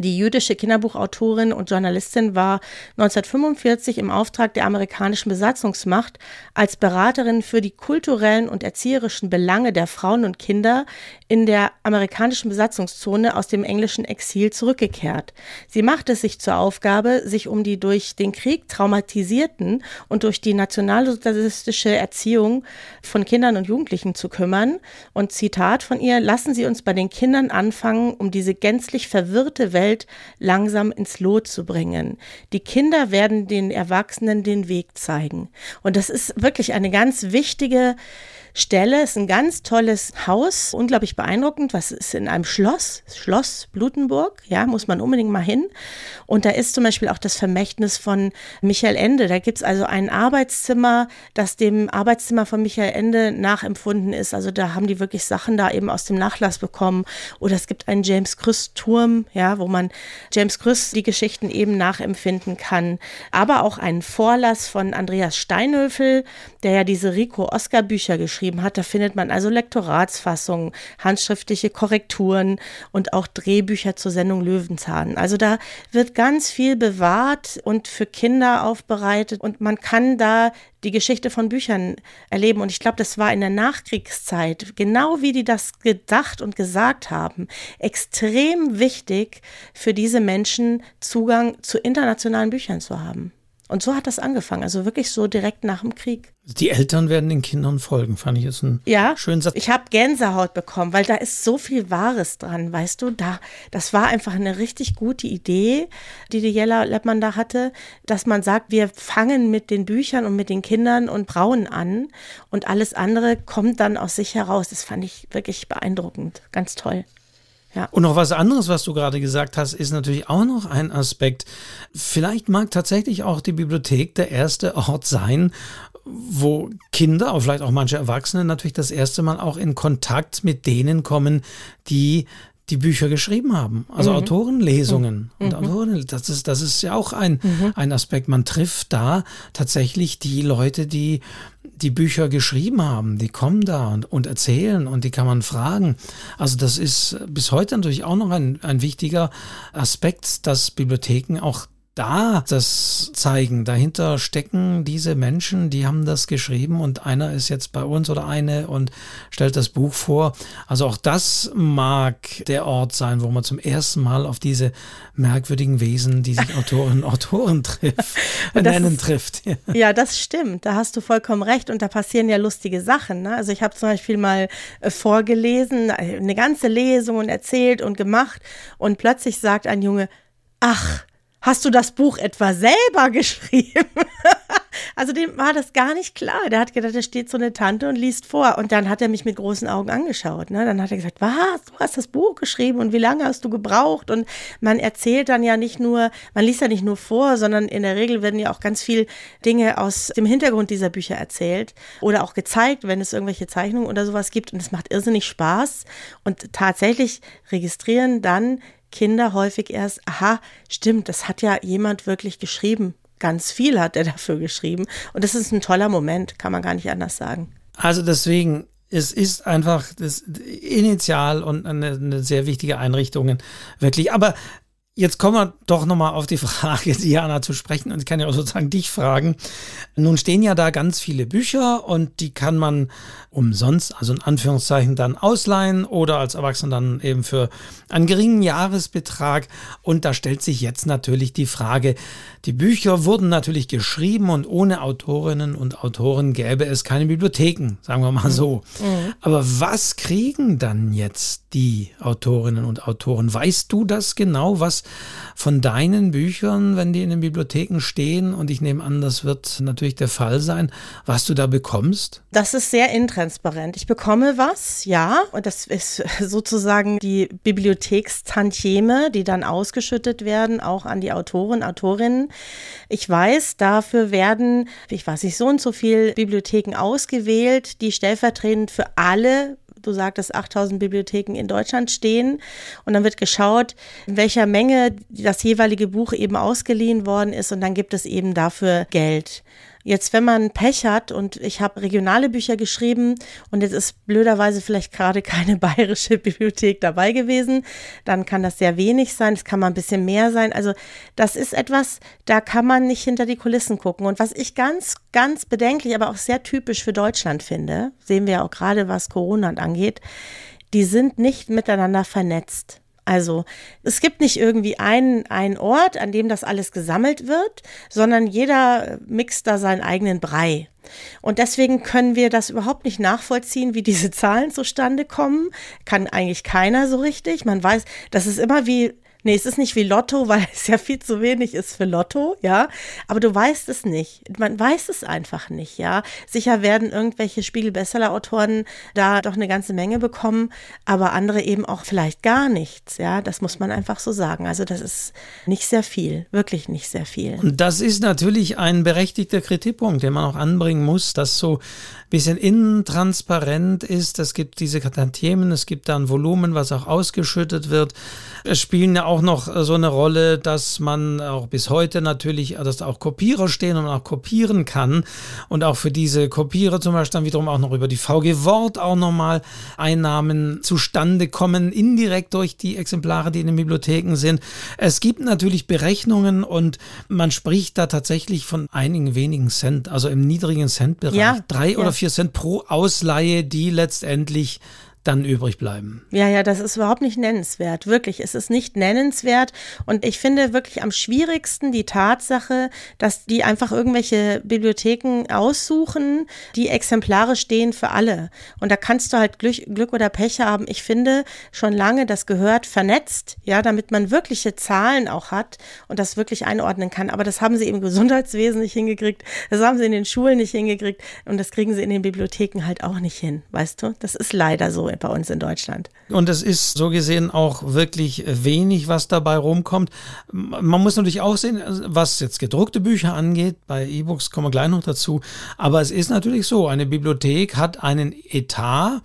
die jüdische Kinderbuchautorin und Journalistin war 1945 im Auftrag der amerikanischen Besatzungsmacht als Beraterin für die kulturellen und erzieherischen Belange der Frauen und Kinder in der amerikanischen Besatzungszone aus dem englischen Exil zurückgekehrt. Sie machte es sich zur Aufgabe, sich um die durch den Krieg traumatisierten und durch die nationalsozialistische Erziehung von Kindern und Jugendlichen zu kümmern. Und Zitat von ihr, lassen Sie uns bei den Kindern anfangen, um diese gänzlich verwirrte Welt Welt langsam ins Lot zu bringen. Die Kinder werden den Erwachsenen den Weg zeigen. Und das ist wirklich eine ganz wichtige Stelle. Es ist ein ganz tolles Haus, unglaublich beeindruckend. Was ist in einem Schloss? Schloss Blutenburg, ja, muss man unbedingt mal hin. Und da ist zum Beispiel auch das Vermächtnis von Michael Ende. Da gibt es also ein Arbeitszimmer, das dem Arbeitszimmer von Michael Ende nachempfunden ist. Also da haben die wirklich Sachen da eben aus dem Nachlass bekommen. Oder es gibt einen James Krüss Turm, ja, wo man James Krüss die Geschichten eben nachempfinden kann. Aber auch einen Vorlass von Andreas Steinhöfel, der ja diese Rico Oscar Bücher geschrieben geschrieben hat. Da findet man also Lektoratsfassungen, handschriftliche Korrekturen und auch Drehbücher zur Sendung Löwenzahn. Also da wird ganz viel bewahrt und für Kinder aufbereitet und man kann da die Geschichte von Büchern erleben. Und ich glaube, das war in der Nachkriegszeit, genau wie die das gedacht und gesagt haben, extrem wichtig, für diese Menschen Zugang zu internationalen Büchern zu haben. Und so hat das angefangen, also wirklich so direkt nach dem Krieg. Die Eltern werden den Kindern folgen, fand ich jetzt einen ja, schönen Satz. Ich habe Gänsehaut bekommen, weil da ist so viel Wahres dran, weißt du? Da, das war einfach eine richtig gute Idee, die die Jella Leppmann da hatte, dass man sagt, wir fangen mit den Büchern und mit den Kindern und Brauen an und alles andere kommt dann aus sich heraus. Das fand ich wirklich beeindruckend, ganz toll. Ja. Und noch was anderes, was du gerade gesagt hast, ist natürlich auch noch ein Aspekt. Vielleicht mag tatsächlich auch die Bibliothek der erste Ort sein, wo Kinder, aber vielleicht auch manche Erwachsene natürlich das erste Mal auch in Kontakt mit denen kommen, die die Bücher geschrieben haben. Also mhm. Autorenlesungen. Mhm. Und Autoren, das ist, das ist ja auch ein, mhm. ein Aspekt. Man trifft da tatsächlich die Leute, die die Bücher geschrieben haben, die kommen da und, und erzählen und die kann man fragen. Also das ist bis heute natürlich auch noch ein, ein wichtiger Aspekt, dass Bibliotheken auch da das zeigen. Dahinter stecken diese Menschen, die haben das geschrieben und einer ist jetzt bei uns oder eine und stellt das Buch vor. Also auch das mag der Ort sein, wo man zum ersten Mal auf diese merkwürdigen Wesen, die sich Autorinnen und Autoren trifft, nennen ist, trifft. Ja. das stimmt. Da hast du vollkommen recht und da passieren ja lustige Sachen. Ne? Also ich habe zum Beispiel mal äh, vorgelesen, eine ganze Lesung und erzählt und gemacht und plötzlich sagt ein Junge, ach, Hast du das Buch etwa selber geschrieben? also dem war das gar nicht klar. Der hat gedacht, da steht so eine Tante und liest vor. Und dann hat er mich mit großen Augen angeschaut. Ne? Dann hat er gesagt, was, du hast das Buch geschrieben und wie lange hast du gebraucht? Und man erzählt dann ja nicht nur, man liest ja nicht nur vor, sondern in der Regel werden ja auch ganz viel Dinge aus dem Hintergrund dieser Bücher erzählt oder auch gezeigt, wenn es irgendwelche Zeichnungen oder sowas gibt. Und es macht irrsinnig Spaß. Und tatsächlich registrieren dann Kinder häufig erst, aha, stimmt, das hat ja jemand wirklich geschrieben. Ganz viel hat er dafür geschrieben. Und das ist ein toller Moment, kann man gar nicht anders sagen. Also deswegen, es ist einfach das Initial und eine, eine sehr wichtige Einrichtung, wirklich. Aber Jetzt kommen wir doch nochmal auf die Frage, Diana, zu sprechen. Und ich kann ja auch sozusagen dich fragen. Nun stehen ja da ganz viele Bücher und die kann man umsonst, also in Anführungszeichen, dann ausleihen oder als Erwachsener dann eben für einen geringen Jahresbetrag. Und da stellt sich jetzt natürlich die Frage, die Bücher wurden natürlich geschrieben und ohne Autorinnen und Autoren gäbe es keine Bibliotheken, sagen wir mal so. Mhm. Aber was kriegen dann jetzt die Autorinnen und Autoren? Weißt du das genau, was von deinen Büchern, wenn die in den Bibliotheken stehen, und ich nehme an, das wird natürlich der Fall sein, was du da bekommst? Das ist sehr intransparent. Ich bekomme was, ja, und das ist sozusagen die Bibliothekstantieme, die dann ausgeschüttet werden, auch an die Autoren, Autorinnen. Ich weiß, dafür werden, ich weiß nicht, so und so viele Bibliotheken ausgewählt, die stellvertretend für alle du sagtest, 8000 Bibliotheken in Deutschland stehen. Und dann wird geschaut, in welcher Menge das jeweilige Buch eben ausgeliehen worden ist. Und dann gibt es eben dafür Geld. Jetzt, wenn man Pech hat und ich habe regionale Bücher geschrieben und jetzt ist blöderweise vielleicht gerade keine bayerische Bibliothek dabei gewesen, dann kann das sehr wenig sein, es kann mal ein bisschen mehr sein. Also das ist etwas, da kann man nicht hinter die Kulissen gucken. Und was ich ganz, ganz bedenklich, aber auch sehr typisch für Deutschland finde, sehen wir auch gerade, was Corona angeht, die sind nicht miteinander vernetzt. Also es gibt nicht irgendwie einen, einen Ort, an dem das alles gesammelt wird, sondern jeder mixt da seinen eigenen Brei. Und deswegen können wir das überhaupt nicht nachvollziehen, wie diese Zahlen zustande kommen. Kann eigentlich keiner so richtig. Man weiß, das ist immer wie Nee, es ist nicht wie Lotto, weil es ja viel zu wenig ist für Lotto, ja. Aber du weißt es nicht. Man weiß es einfach nicht, ja. Sicher werden irgendwelche Spiegel-Bestseller-Autoren da doch eine ganze Menge bekommen, aber andere eben auch vielleicht gar nichts, ja. Das muss man einfach so sagen. Also das ist nicht sehr viel, wirklich nicht sehr viel. Und das ist natürlich ein berechtigter Kritikpunkt, den man auch anbringen muss, dass so bisschen intransparent ist. Es gibt diese Tantiemen, es gibt da ein Volumen, was auch ausgeschüttet wird. Es spielen ja auch noch äh, so eine Rolle, dass man auch bis heute natürlich, äh, dass da auch Kopierer stehen und auch kopieren kann. Und auch für diese Kopierer zum Beispiel dann wiederum auch noch über die VG Wort auch nochmal Einnahmen zustande kommen, indirekt durch die Exemplare, die in den Bibliotheken sind. Es gibt natürlich Berechnungen und man spricht da tatsächlich von einigen wenigen Cent, also im niedrigen Centbereich. Ja, Drei ja. oder vier Cent pro Ausleihe, die letztendlich dann übrig bleiben. Ja, ja, das ist überhaupt nicht nennenswert. Wirklich, es ist nicht nennenswert. Und ich finde wirklich am schwierigsten die Tatsache, dass die einfach irgendwelche Bibliotheken aussuchen, die Exemplare stehen für alle. Und da kannst du halt Glück, Glück oder Pech haben. Ich finde schon lange, das gehört vernetzt, ja, damit man wirkliche Zahlen auch hat und das wirklich einordnen kann. Aber das haben sie im Gesundheitswesen nicht hingekriegt. Das haben sie in den Schulen nicht hingekriegt. Und das kriegen sie in den Bibliotheken halt auch nicht hin. Weißt du? Das ist leider so bei uns in Deutschland. Und es ist so gesehen auch wirklich wenig, was dabei rumkommt. Man muss natürlich auch sehen, was jetzt gedruckte Bücher angeht, bei E-Books kommen wir gleich noch dazu. Aber es ist natürlich so, eine Bibliothek hat einen Etat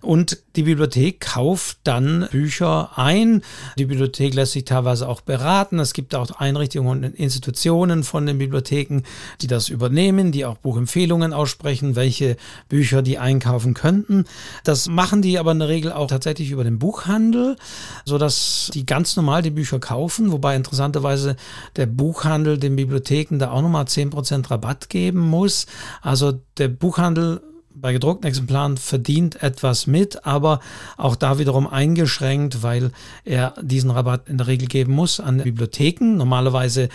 und die Bibliothek kauft dann Bücher ein. Die Bibliothek lässt sich teilweise auch beraten. Es gibt auch Einrichtungen und Institutionen von den Bibliotheken, die das übernehmen, die auch Buchempfehlungen aussprechen, welche Bücher die einkaufen könnten. Das machen die aber in der Regel auch tatsächlich über den Buchhandel, sodass die ganz normal die Bücher kaufen, wobei interessanterweise der Buchhandel den Bibliotheken da auch nochmal 10% Rabatt geben muss. Also der Buchhandel bei gedruckten Exemplaren verdient etwas mit, aber auch da wiederum eingeschränkt, weil er diesen Rabatt in der Regel geben muss an Bibliotheken. Normalerweise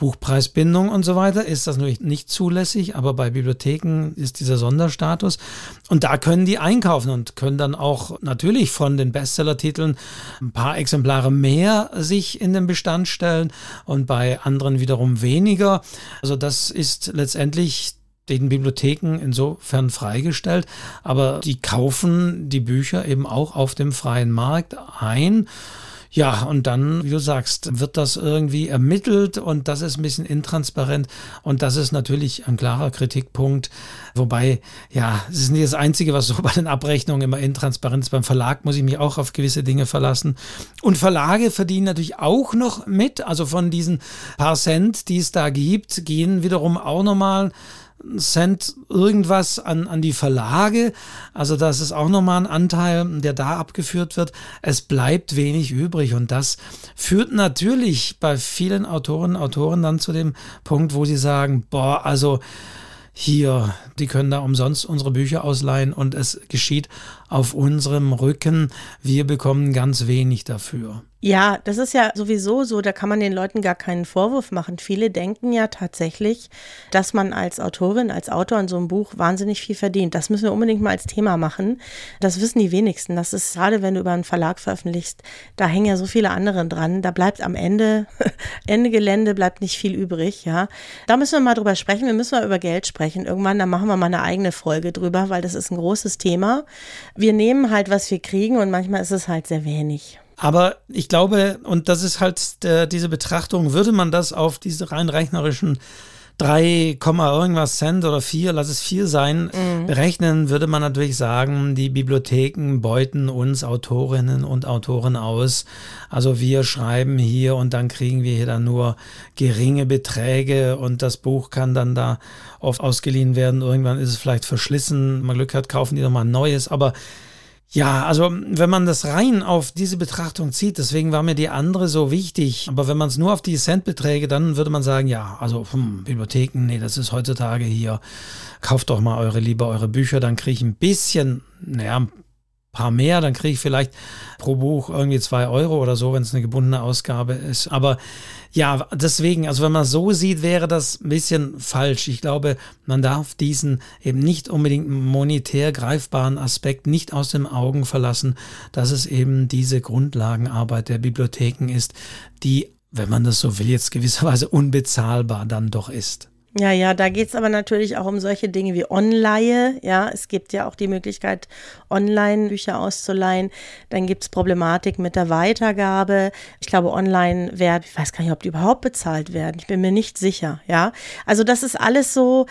Buchpreisbindung und so weiter ist das natürlich nicht zulässig, aber bei Bibliotheken ist dieser Sonderstatus. Und da können die einkaufen und können dann auch natürlich von den Bestsellertiteln ein paar Exemplare mehr sich in den Bestand stellen und bei anderen wiederum weniger. Also das ist letztendlich den Bibliotheken insofern freigestellt, aber die kaufen die Bücher eben auch auf dem freien Markt ein. Ja, und dann, wie du sagst, wird das irgendwie ermittelt und das ist ein bisschen intransparent und das ist natürlich ein klarer Kritikpunkt. Wobei, ja, es ist nicht das Einzige, was so bei den Abrechnungen immer intransparent ist. Beim Verlag muss ich mich auch auf gewisse Dinge verlassen. Und Verlage verdienen natürlich auch noch mit. Also von diesen paar Cent, die es da gibt, gehen wiederum auch nochmal Cent irgendwas an, an die Verlage. Also das ist auch nochmal ein Anteil, der da abgeführt wird. Es bleibt wenig übrig und das führt natürlich bei vielen Autorinnen und Autoren dann zu dem Punkt, wo sie sagen, boah, also hier, die können da umsonst unsere Bücher ausleihen und es geschieht auf unserem Rücken. Wir bekommen ganz wenig dafür. Ja, das ist ja sowieso so, da kann man den Leuten gar keinen Vorwurf machen. Viele denken ja tatsächlich, dass man als Autorin, als Autor in so einem Buch wahnsinnig viel verdient. Das müssen wir unbedingt mal als Thema machen. Das wissen die wenigsten. Das ist gerade, wenn du über einen Verlag veröffentlichst, da hängen ja so viele andere dran. Da bleibt am Ende, Ende Gelände bleibt nicht viel übrig, ja. Da müssen wir mal drüber sprechen. Wir müssen mal über Geld sprechen. Irgendwann, da machen wir mal eine eigene Folge drüber, weil das ist ein großes Thema. Wir nehmen halt, was wir kriegen und manchmal ist es halt sehr wenig. Aber ich glaube, und das ist halt der, diese Betrachtung, würde man das auf diese rein rechnerischen 3, irgendwas Cent oder 4, lass es 4 sein, mhm. berechnen, würde man natürlich sagen, die Bibliotheken beuten uns Autorinnen und Autoren aus. Also wir schreiben hier und dann kriegen wir hier dann nur geringe Beträge und das Buch kann dann da oft ausgeliehen werden. Irgendwann ist es vielleicht verschlissen, wenn man Glück hat, kaufen die nochmal ein neues, aber ja, also wenn man das rein auf diese Betrachtung zieht, deswegen war mir die andere so wichtig, aber wenn man es nur auf die Centbeträge, dann würde man sagen, ja, also hm, Bibliotheken, nee, das ist heutzutage hier, kauft doch mal eure lieber eure Bücher, dann kriege ich ein bisschen, naja, paar mehr, dann kriege ich vielleicht pro Buch irgendwie zwei Euro oder so, wenn es eine gebundene Ausgabe ist. Aber ja, deswegen, also wenn man so sieht, wäre das ein bisschen falsch. Ich glaube, man darf diesen eben nicht unbedingt monetär greifbaren Aspekt nicht aus den Augen verlassen, dass es eben diese Grundlagenarbeit der Bibliotheken ist, die, wenn man das so will, jetzt gewisserweise unbezahlbar dann doch ist. Ja, ja, da geht's aber natürlich auch um solche Dinge wie Online. Ja, es gibt ja auch die Möglichkeit, online Bücher auszuleihen. Dann gibt's Problematik mit der Weitergabe. Ich glaube, online werden, ich weiß gar nicht, ob die überhaupt bezahlt werden. Ich bin mir nicht sicher. Ja, also das ist alles so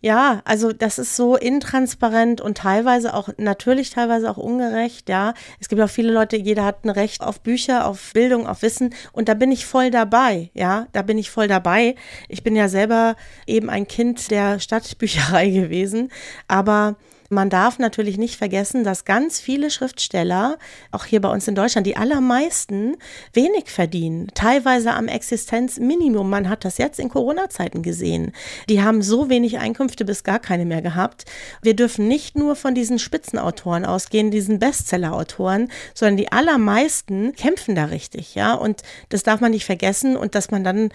ja, also das ist so intransparent und teilweise auch, natürlich teilweise auch ungerecht, ja. Es gibt auch viele Leute, jeder hat ein Recht auf Bücher, auf Bildung, auf Wissen und da bin ich voll dabei, ja. Da bin ich voll dabei. Ich bin ja selber eben ein Kind der Stadtbücherei gewesen, aber Man darf natürlich nicht vergessen, dass ganz viele Schriftsteller, auch hier bei uns in Deutschland, die allermeisten wenig verdienen, teilweise am Existenzminimum. Man hat das jetzt in Corona-Zeiten gesehen. Die haben so wenig Einkünfte bis gar keine mehr gehabt. Wir dürfen nicht nur von diesen Spitzenautoren ausgehen, diesen Bestseller-Autoren, sondern die allermeisten kämpfen da richtig, ja. Und das darf man nicht vergessen und dass man dann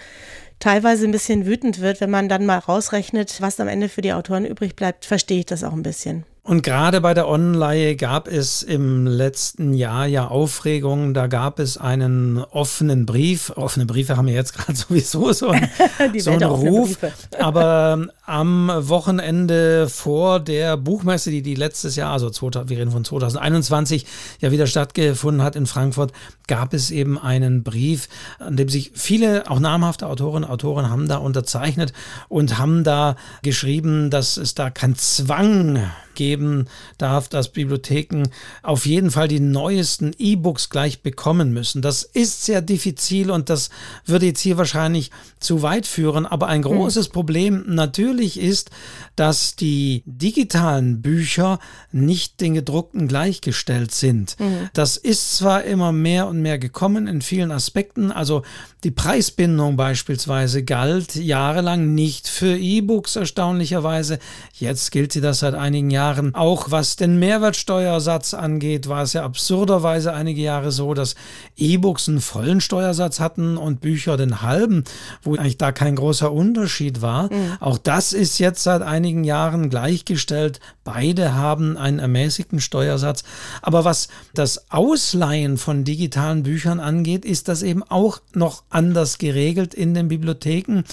teilweise ein bisschen wütend wird, wenn man dann mal rausrechnet, was am Ende für die Autoren übrig bleibt, verstehe ich das auch ein bisschen. Und gerade bei der Online gab es im letzten Jahr ja Aufregungen. Da gab es einen offenen Brief. Offene Briefe haben wir jetzt gerade sowieso so, ein, so einen Ruf. Aber am Wochenende vor der Buchmesse, die die letztes Jahr, also wir reden von 2021, ja wieder stattgefunden hat in Frankfurt, gab es eben einen Brief, an dem sich viele, auch namhafte Autorinnen und Autoren haben da unterzeichnet und haben da geschrieben, dass es da kein Zwang geben darf, dass Bibliotheken auf jeden Fall die neuesten E-Books gleich bekommen müssen. Das ist sehr diffizil und das würde jetzt hier wahrscheinlich zu weit führen. Aber ein großes mhm. Problem natürlich ist, dass die digitalen Bücher nicht den gedruckten gleichgestellt sind. Mhm. Das ist zwar immer mehr und mehr gekommen in vielen Aspekten. Also die Preisbindung beispielsweise galt jahrelang nicht für E-Books erstaunlicherweise. Jetzt gilt sie das seit einigen Jahren Jahren. Auch was den Mehrwertsteuersatz angeht, war es ja absurderweise einige Jahre so, dass E-Books einen vollen Steuersatz hatten und Bücher den halben, wo eigentlich da kein großer Unterschied war. Mhm. Auch das ist jetzt seit einigen Jahren gleichgestellt. Beide haben einen ermäßigten Steuersatz. Aber was das Ausleihen von digitalen Büchern angeht, ist das eben auch noch anders geregelt in den Bibliotheken.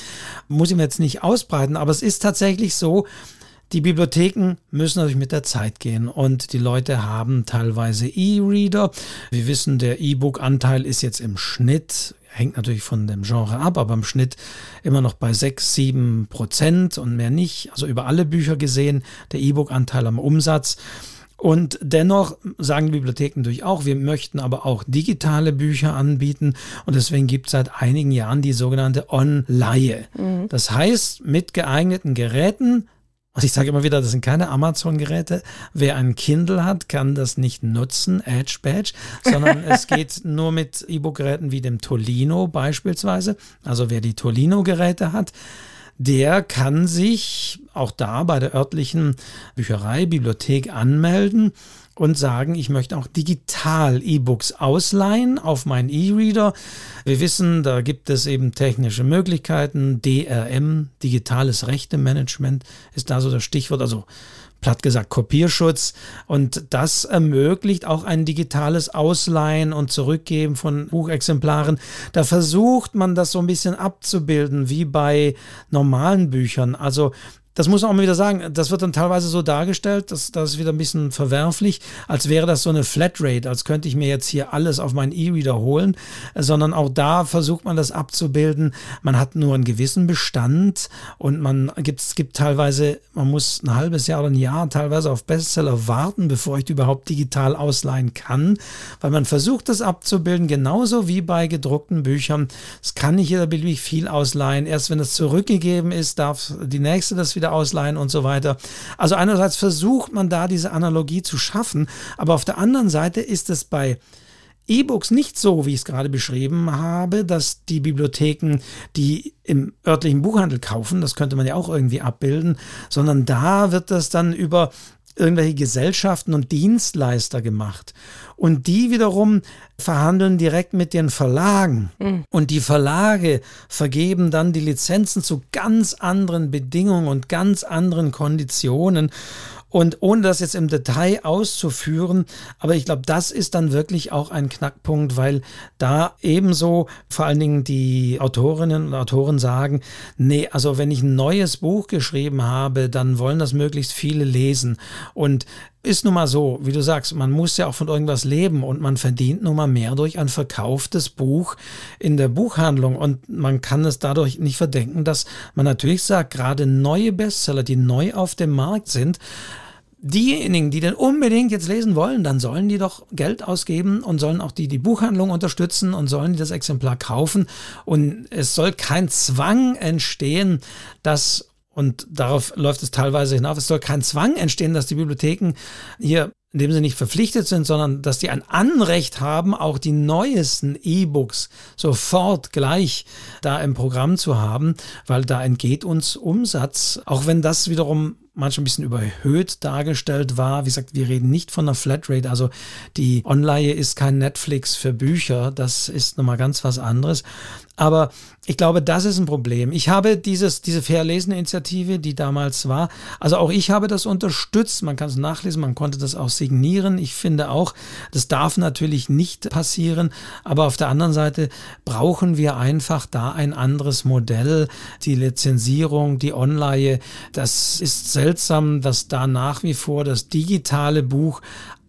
Muss ich mir jetzt nicht ausbreiten, aber es ist tatsächlich so, die Bibliotheken müssen natürlich mit der Zeit gehen und die Leute haben teilweise E-Reader. Wir wissen, der E-Book-Anteil ist jetzt im Schnitt hängt natürlich von dem Genre ab, aber im Schnitt immer noch bei 6, 7 Prozent und mehr nicht. Also über alle Bücher gesehen, der E-Book-Anteil am Umsatz. Und dennoch sagen die Bibliotheken natürlich auch, wir möchten aber auch digitale Bücher anbieten. Und deswegen gibt es seit einigen Jahren die sogenannte On-Leihe. Mhm. Das heißt, mit geeigneten Geräten und ich sage immer wieder, das sind keine Amazon-Geräte. Wer ein Kindle hat, kann das nicht nutzen, Edge Badge, sondern es geht nur mit E-Book-Geräten wie dem Tolino beispielsweise. Also wer die Tolino-Geräte hat, der kann sich auch da bei der örtlichen Bücherei, Bibliothek anmelden und sagen, ich möchte auch digital E-Books ausleihen auf meinen E-Reader. Wir wissen, da gibt es eben technische Möglichkeiten. DRM, digitales Rechtemanagement, ist da so das Stichwort. Also platt gesagt Kopierschutz. Und das ermöglicht auch ein digitales Ausleihen und Zurückgeben von Buchexemplaren. Da versucht man das so ein bisschen abzubilden, wie bei normalen Büchern. Also das muss man auch mal wieder sagen, das wird dann teilweise so dargestellt, dass das ist wieder ein bisschen verwerflich, als wäre das so eine Flatrate, als könnte ich mir jetzt hier alles auf meinen E-Reader holen, sondern auch da versucht man das abzubilden. Man hat nur einen gewissen Bestand und man gibt, es gibt teilweise, man muss ein halbes Jahr oder ein Jahr teilweise auf Bestseller warten, bevor ich die überhaupt digital ausleihen kann, weil man versucht das abzubilden, genauso wie bei gedruckten Büchern. Es kann nicht jeder beliebig viel ausleihen. Erst wenn es zurückgegeben ist, darf die nächste das wieder wieder ausleihen und so weiter. Also einerseits versucht man da diese Analogie zu schaffen, aber auf der anderen Seite ist es bei E-Books nicht so, wie ich es gerade beschrieben habe, dass die Bibliotheken die im örtlichen Buchhandel kaufen, das könnte man ja auch irgendwie abbilden, sondern da wird das dann über irgendwelche Gesellschaften und Dienstleister gemacht. Und die wiederum verhandeln direkt mit den Verlagen. Mhm. Und die Verlage vergeben dann die Lizenzen zu ganz anderen Bedingungen und ganz anderen Konditionen. Und ohne das jetzt im Detail auszuführen, aber ich glaube, das ist dann wirklich auch ein Knackpunkt, weil da ebenso vor allen Dingen die Autorinnen und Autoren sagen, nee, also wenn ich ein neues Buch geschrieben habe, dann wollen das möglichst viele lesen. Und ist nun mal so, wie du sagst, man muss ja auch von irgendwas leben und man verdient nun mal mehr durch ein verkauftes Buch in der Buchhandlung und man kann es dadurch nicht verdenken, dass man natürlich sagt, gerade neue Bestseller, die neu auf dem Markt sind, diejenigen, die denn unbedingt jetzt lesen wollen, dann sollen die doch Geld ausgeben und sollen auch die, die Buchhandlung unterstützen und sollen die das Exemplar kaufen. Und es soll kein Zwang entstehen, dass und darauf läuft es teilweise hinauf. Es soll kein Zwang entstehen, dass die Bibliotheken hier in dem sie nicht verpflichtet sind, sondern dass die ein Anrecht haben, auch die neuesten E-Books sofort gleich da im Programm zu haben, weil da entgeht uns Umsatz, auch wenn das wiederum manchmal ein bisschen überhöht dargestellt war. Wie gesagt, wir reden nicht von einer Flatrate. Also die Online ist kein Netflix für Bücher. Das ist nochmal ganz was anderes. Aber ich glaube, das ist ein Problem. Ich habe dieses, diese Fair-Lesen-Initiative, die damals war, also auch ich habe das unterstützt. Man kann es nachlesen, man konnte das auch signieren. Ich finde auch, das darf natürlich nicht passieren. Aber auf der anderen Seite brauchen wir einfach da ein anderes Modell. Die Lizenzierung, die Online, das ist seltsam, dass da nach wie vor das digitale Buch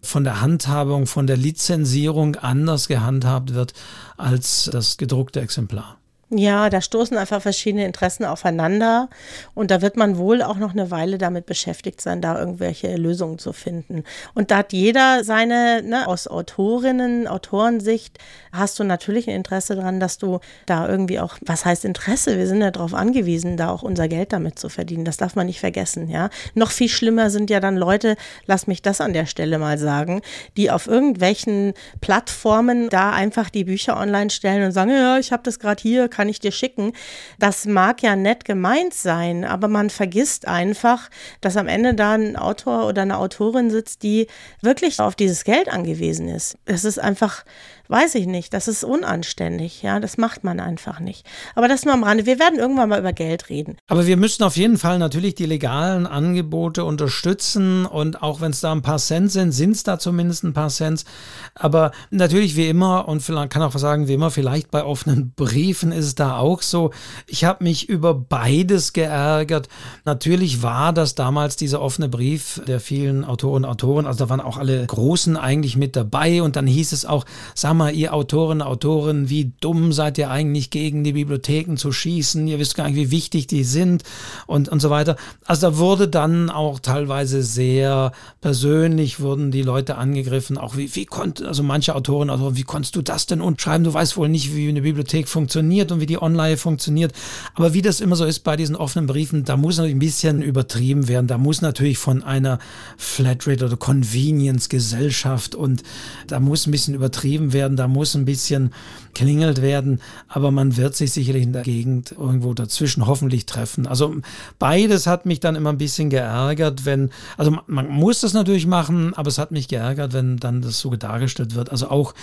von der Handhabung, von der Lizenzierung anders gehandhabt wird als das gedruckte Exemplar. Ja, da stoßen einfach verschiedene Interessen aufeinander und da wird man wohl auch noch eine Weile damit beschäftigt sein, da irgendwelche Lösungen zu finden. Und da hat jeder seine, ne, aus Autorinnen, Autorensicht hast du natürlich ein Interesse daran, dass du da irgendwie auch, was heißt Interesse? Wir sind ja darauf angewiesen, da auch unser Geld damit zu verdienen. Das darf man nicht vergessen, ja. Noch viel schlimmer sind ja dann Leute, lass mich das an der Stelle mal sagen, die auf irgendwelchen Plattformen da einfach die Bücher online stellen und sagen, ja, ich habe das gerade hier, kann kann ich dir schicken. Das mag ja nett gemeint sein, aber man vergisst einfach, dass am Ende da ein Autor oder eine Autorin sitzt, die wirklich auf dieses Geld angewiesen ist. Es ist einfach weiß ich nicht, das ist unanständig, ja, das macht man einfach nicht. Aber das nur am Rande, wir werden irgendwann mal über Geld reden. Aber wir müssen auf jeden Fall natürlich die legalen Angebote unterstützen und auch wenn es da ein paar Cent sind, sind es da zumindest ein paar Cent. Aber natürlich wie immer und vielleicht kann auch sagen, wie immer, vielleicht bei offenen Briefen ist es da auch so. Ich habe mich über beides geärgert. Natürlich war das damals dieser offene Brief der vielen Autoren und Autoren, also da waren auch alle Großen eigentlich mit dabei und dann hieß es auch, sag mal, mal, ihr Autoren, Autoren, wie dumm seid ihr eigentlich gegen die Bibliotheken zu schießen? Ihr wisst gar nicht, wie wichtig die sind und, und so weiter. Also da wurde dann auch teilweise sehr persönlich wurden die Leute angegriffen. Auch wie, wie konnte, also manche Autoren, also wie konntest du das denn und schreiben? Du weißt wohl nicht, wie eine Bibliothek funktioniert und wie die Online funktioniert. Aber wie das immer so ist bei diesen offenen Briefen, da muss natürlich ein bisschen übertrieben werden. Da muss natürlich von einer Flatrate oder Convenience Gesellschaft und da muss ein bisschen übertrieben werden werden, da muss ein bisschen klingelt werden, aber man wird sich sicherlich in der Gegend irgendwo dazwischen hoffentlich treffen. Also beides hat mich dann immer ein bisschen geärgert, wenn, also man muss das natürlich machen, aber es hat mich geärgert, wenn dann das so dargestellt wird. Also auch,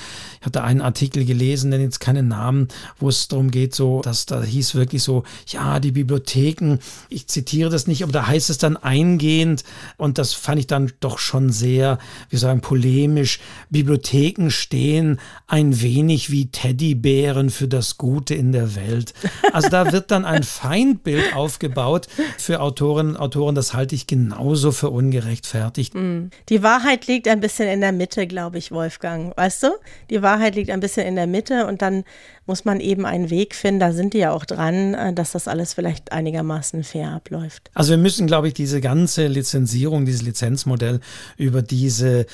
ich hatte einen Artikel gelesen, nenne jetzt keinen Namen, wo es darum geht, so, dass da hieß wirklich so, ja, die Bibliotheken, ich zitiere das nicht, aber da heißt es dann eingehend und das fand ich dann doch schon sehr, wie sagen, polemisch. Bibliotheken stehen ein wenig wie Teddybären für das Gute in der Welt. Also da wird dann ein Feindbild aufgebaut für Autorinnen und Autoren. Das halte ich genauso für ungerechtfertigt. Mm. Die Wahrheit liegt ein bisschen in der Mitte, glaube ich, Wolfgang. Weißt du? Die Wahrheit liegt ein bisschen in der Mitte und dann muss man eben einen Weg finden, da sind die ja auch dran, äh, dass das alles vielleicht einigermaßen fair abläuft. Also wir müssen, glaube ich, diese ganze Lizenzierung, dieses Lizenzmodell über diese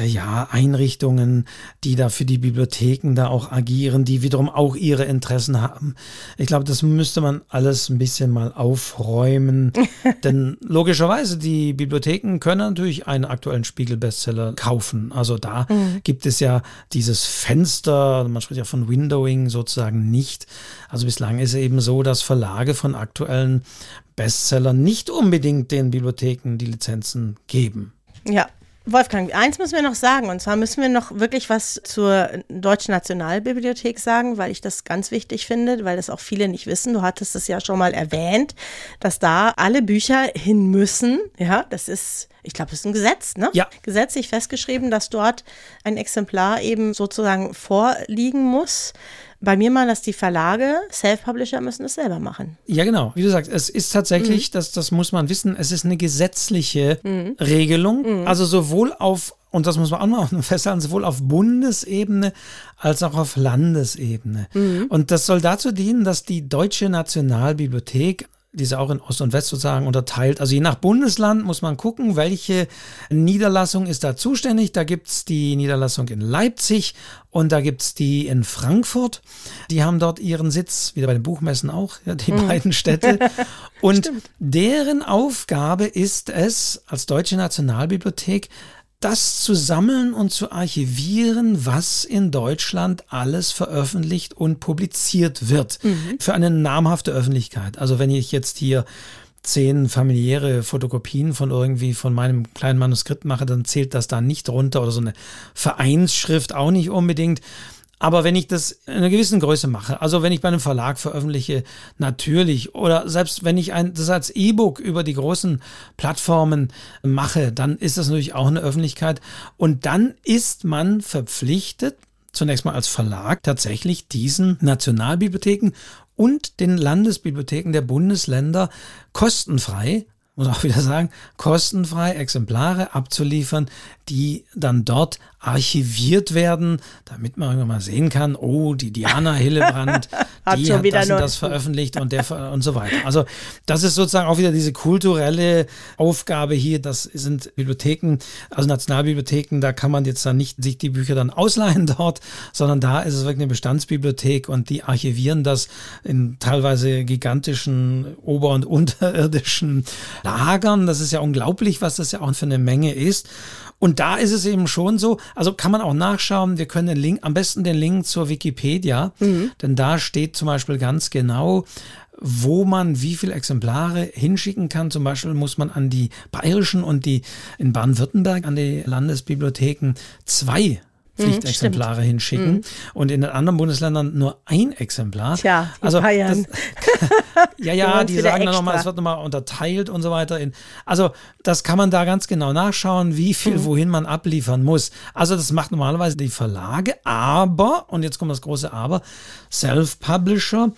äh, ja, Einrichtungen, die da für die Bibliotheken da auch agieren, die wiederum auch ihre Interessen haben. Ich glaube, das müsste man alles ein bisschen mal aufräumen. Denn logischerweise, die Bibliotheken können natürlich einen aktuellen Spiegel-Bestseller kaufen. Also da mhm. gibt es ja dieses Fenster, man spricht ja von Windowing, sozusagen nicht. Also bislang ist es eben so, dass Verlage von aktuellen Bestsellern nicht unbedingt den Bibliotheken die Lizenzen geben. Ja, Wolfgang, eins müssen wir noch sagen, und zwar müssen wir noch wirklich was zur Deutschen Nationalbibliothek sagen, weil ich das ganz wichtig finde, weil das auch viele nicht wissen. Du hattest es ja schon mal erwähnt, dass da alle Bücher hin müssen. Ja, das ist ich glaube, das ist ein Gesetz, ne? Ja. Gesetzlich festgeschrieben, dass dort ein Exemplar eben sozusagen vorliegen muss. Bei mir mal, dass die Verlage, Self-Publisher müssen es selber machen. Ja, genau. Wie du sagst, es ist tatsächlich, mhm. das, das muss man wissen, es ist eine gesetzliche mhm. Regelung. Mhm. Also sowohl auf, und das muss man auch noch festhalten, sowohl auf Bundesebene als auch auf Landesebene. Mhm. Und das soll dazu dienen, dass die Deutsche Nationalbibliothek die ist auch in Ost und West sozusagen unterteilt. Also je nach Bundesland muss man gucken, welche Niederlassung ist da zuständig. Da gibt es die Niederlassung in Leipzig und da gibt es die in Frankfurt. Die haben dort ihren Sitz, wieder bei den Buchmessen auch, ja, die mhm. beiden Städte. Und deren Aufgabe ist es, als Deutsche Nationalbibliothek das zu sammeln und zu archivieren, was in Deutschland alles veröffentlicht und publiziert wird. Mhm. Für eine namhafte Öffentlichkeit. Also wenn ich jetzt hier zehn familiäre Fotokopien von irgendwie von meinem kleinen Manuskript mache, dann zählt das da nicht runter oder so eine Vereinsschrift auch nicht unbedingt. Aber wenn ich das in einer gewissen Größe mache, also wenn ich bei einem Verlag veröffentliche, natürlich, oder selbst wenn ich ein, das als E-Book über die großen Plattformen mache, dann ist das natürlich auch eine Öffentlichkeit. Und dann ist man verpflichtet, zunächst mal als Verlag tatsächlich diesen Nationalbibliotheken und den Landesbibliotheken der Bundesländer kostenfrei muss auch wieder sagen, kostenfrei Exemplare abzuliefern, die dann dort archiviert werden, damit man irgendwann mal sehen kann, oh, die Diana Hillebrand, hat die hat das und das veröffentlicht und der und so weiter. Also das ist sozusagen auch wieder diese kulturelle Aufgabe hier. Das sind Bibliotheken, also Nationalbibliotheken, da kann man jetzt dann nicht sich die Bücher dann ausleihen dort, sondern da ist es wirklich eine Bestandsbibliothek und die archivieren das in teilweise gigantischen ober- und unterirdischen Lagern. Das ist ja unglaublich, was das ja auch für eine Menge ist. Und da ist es eben schon so, also kann man auch nachschauen, wir können den Link, am besten den Link zur Wikipedia, mhm. denn da steht zum Beispiel ganz genau, wo man wie viele Exemplare hinschicken kann. Zum Beispiel muss man an die bayerischen und die in Baden-Württemberg an die Landesbibliotheken zwei Pflichtexemplare mhm, hinschicken mhm. und in den anderen Bundesländern nur ein Exemplar. Tja, also Bayern. Das, ja, ja, die sagen dann nochmal, es wird nochmal unterteilt und so weiter. In, also das kann man da ganz genau nachschauen, wie viel mhm. wohin man abliefern muss. Also das macht normalerweise die Verlage, aber, und jetzt kommt das große Aber, Self-Publisher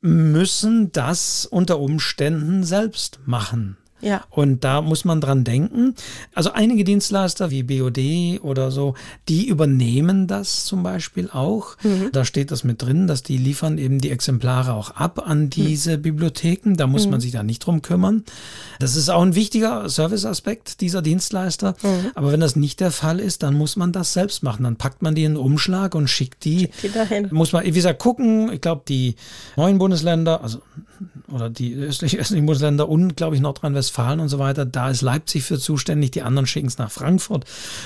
müssen das unter Umständen selbst machen. Ja. Und da muss man dran denken. Also einige Dienstleister wie BOD oder so, die übernehmen das zum Beispiel auch. Mhm. Da steht das mit drin, dass die liefern eben die Exemplare auch ab an mhm. diese mhm. Bibliotheken. Da muss mhm. man sich da nicht drum kümmern. Das ist auch ein wichtiger Serviceaspekt dieser Dienstleister. Mhm. Aber wenn das nicht der Fall ist, dann muss man das selbst machen. Dann packt man die in einen Umschlag und schickt die. Schickt die dahin. Muss man, wie gesagt, gucken. Ich glaube, die neuen Bundesländer, also oder die östlich-östlichen Bundesländer und, glaube ich, Nordrhein-Westfalen und so weiter, da ist Leipzig für zuständig, die anderen schicken es nach Frankfurt.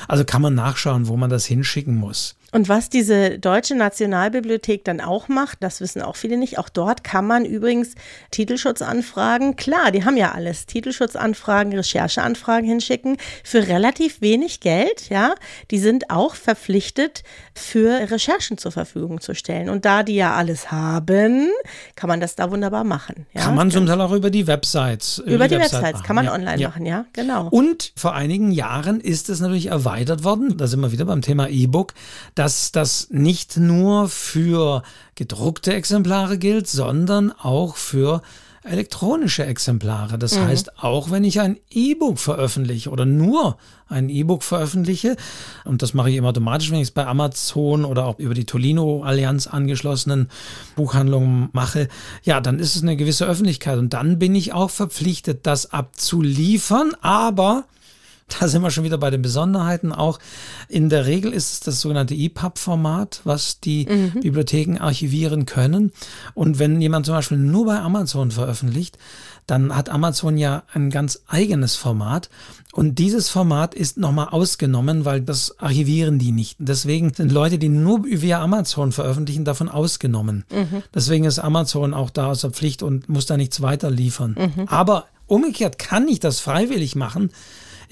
Also kann man nachschauen, wo man das hinschicken muss. Und was diese Deutsche Nationalbibliothek dann auch macht, das wissen auch viele nicht. Auch dort kann man übrigens Titelschutzanfragen, klar, die haben ja alles, Titelschutzanfragen, Rechercheanfragen hinschicken für relativ wenig Geld, ja. Die sind auch verpflichtet, für Recherchen zur Verfügung zu stellen. Und da die ja alles haben, kann man das da wunderbar machen. Ja? Kann man zum Teil auch über die Websites. Über, über die, die Websites machen. kann man ja. online ja. machen, ja, genau. Und vor einigen Jahren ist es natürlich erweitert worden, da sind wir wieder beim Thema E-Book, dass das nicht nur für gedruckte Exemplare gilt, sondern auch für elektronische Exemplare. Das mhm. heißt, auch wenn ich ein E-Book veröffentliche oder nur ein E-Book veröffentliche, und das mache ich immer automatisch, wenn ich es bei Amazon oder auch über die Tolino-Allianz angeschlossenen Buchhandlungen mache, ja, dann ist es eine gewisse Öffentlichkeit und dann bin ich auch verpflichtet, das abzuliefern, aber da sind wir schon wieder bei den Besonderheiten auch. In der Regel ist es das sogenannte EPUB-Format, was die mhm. Bibliotheken archivieren können. Und wenn jemand zum Beispiel nur bei Amazon veröffentlicht, dann hat Amazon ja ein ganz eigenes Format. Und dieses Format ist nochmal ausgenommen, weil das archivieren die nicht. Deswegen sind Leute, die nur via Amazon veröffentlichen, davon ausgenommen. Mhm. Deswegen ist Amazon auch da außer Pflicht und muss da nichts weiter liefern. Mhm. Aber umgekehrt kann ich das freiwillig machen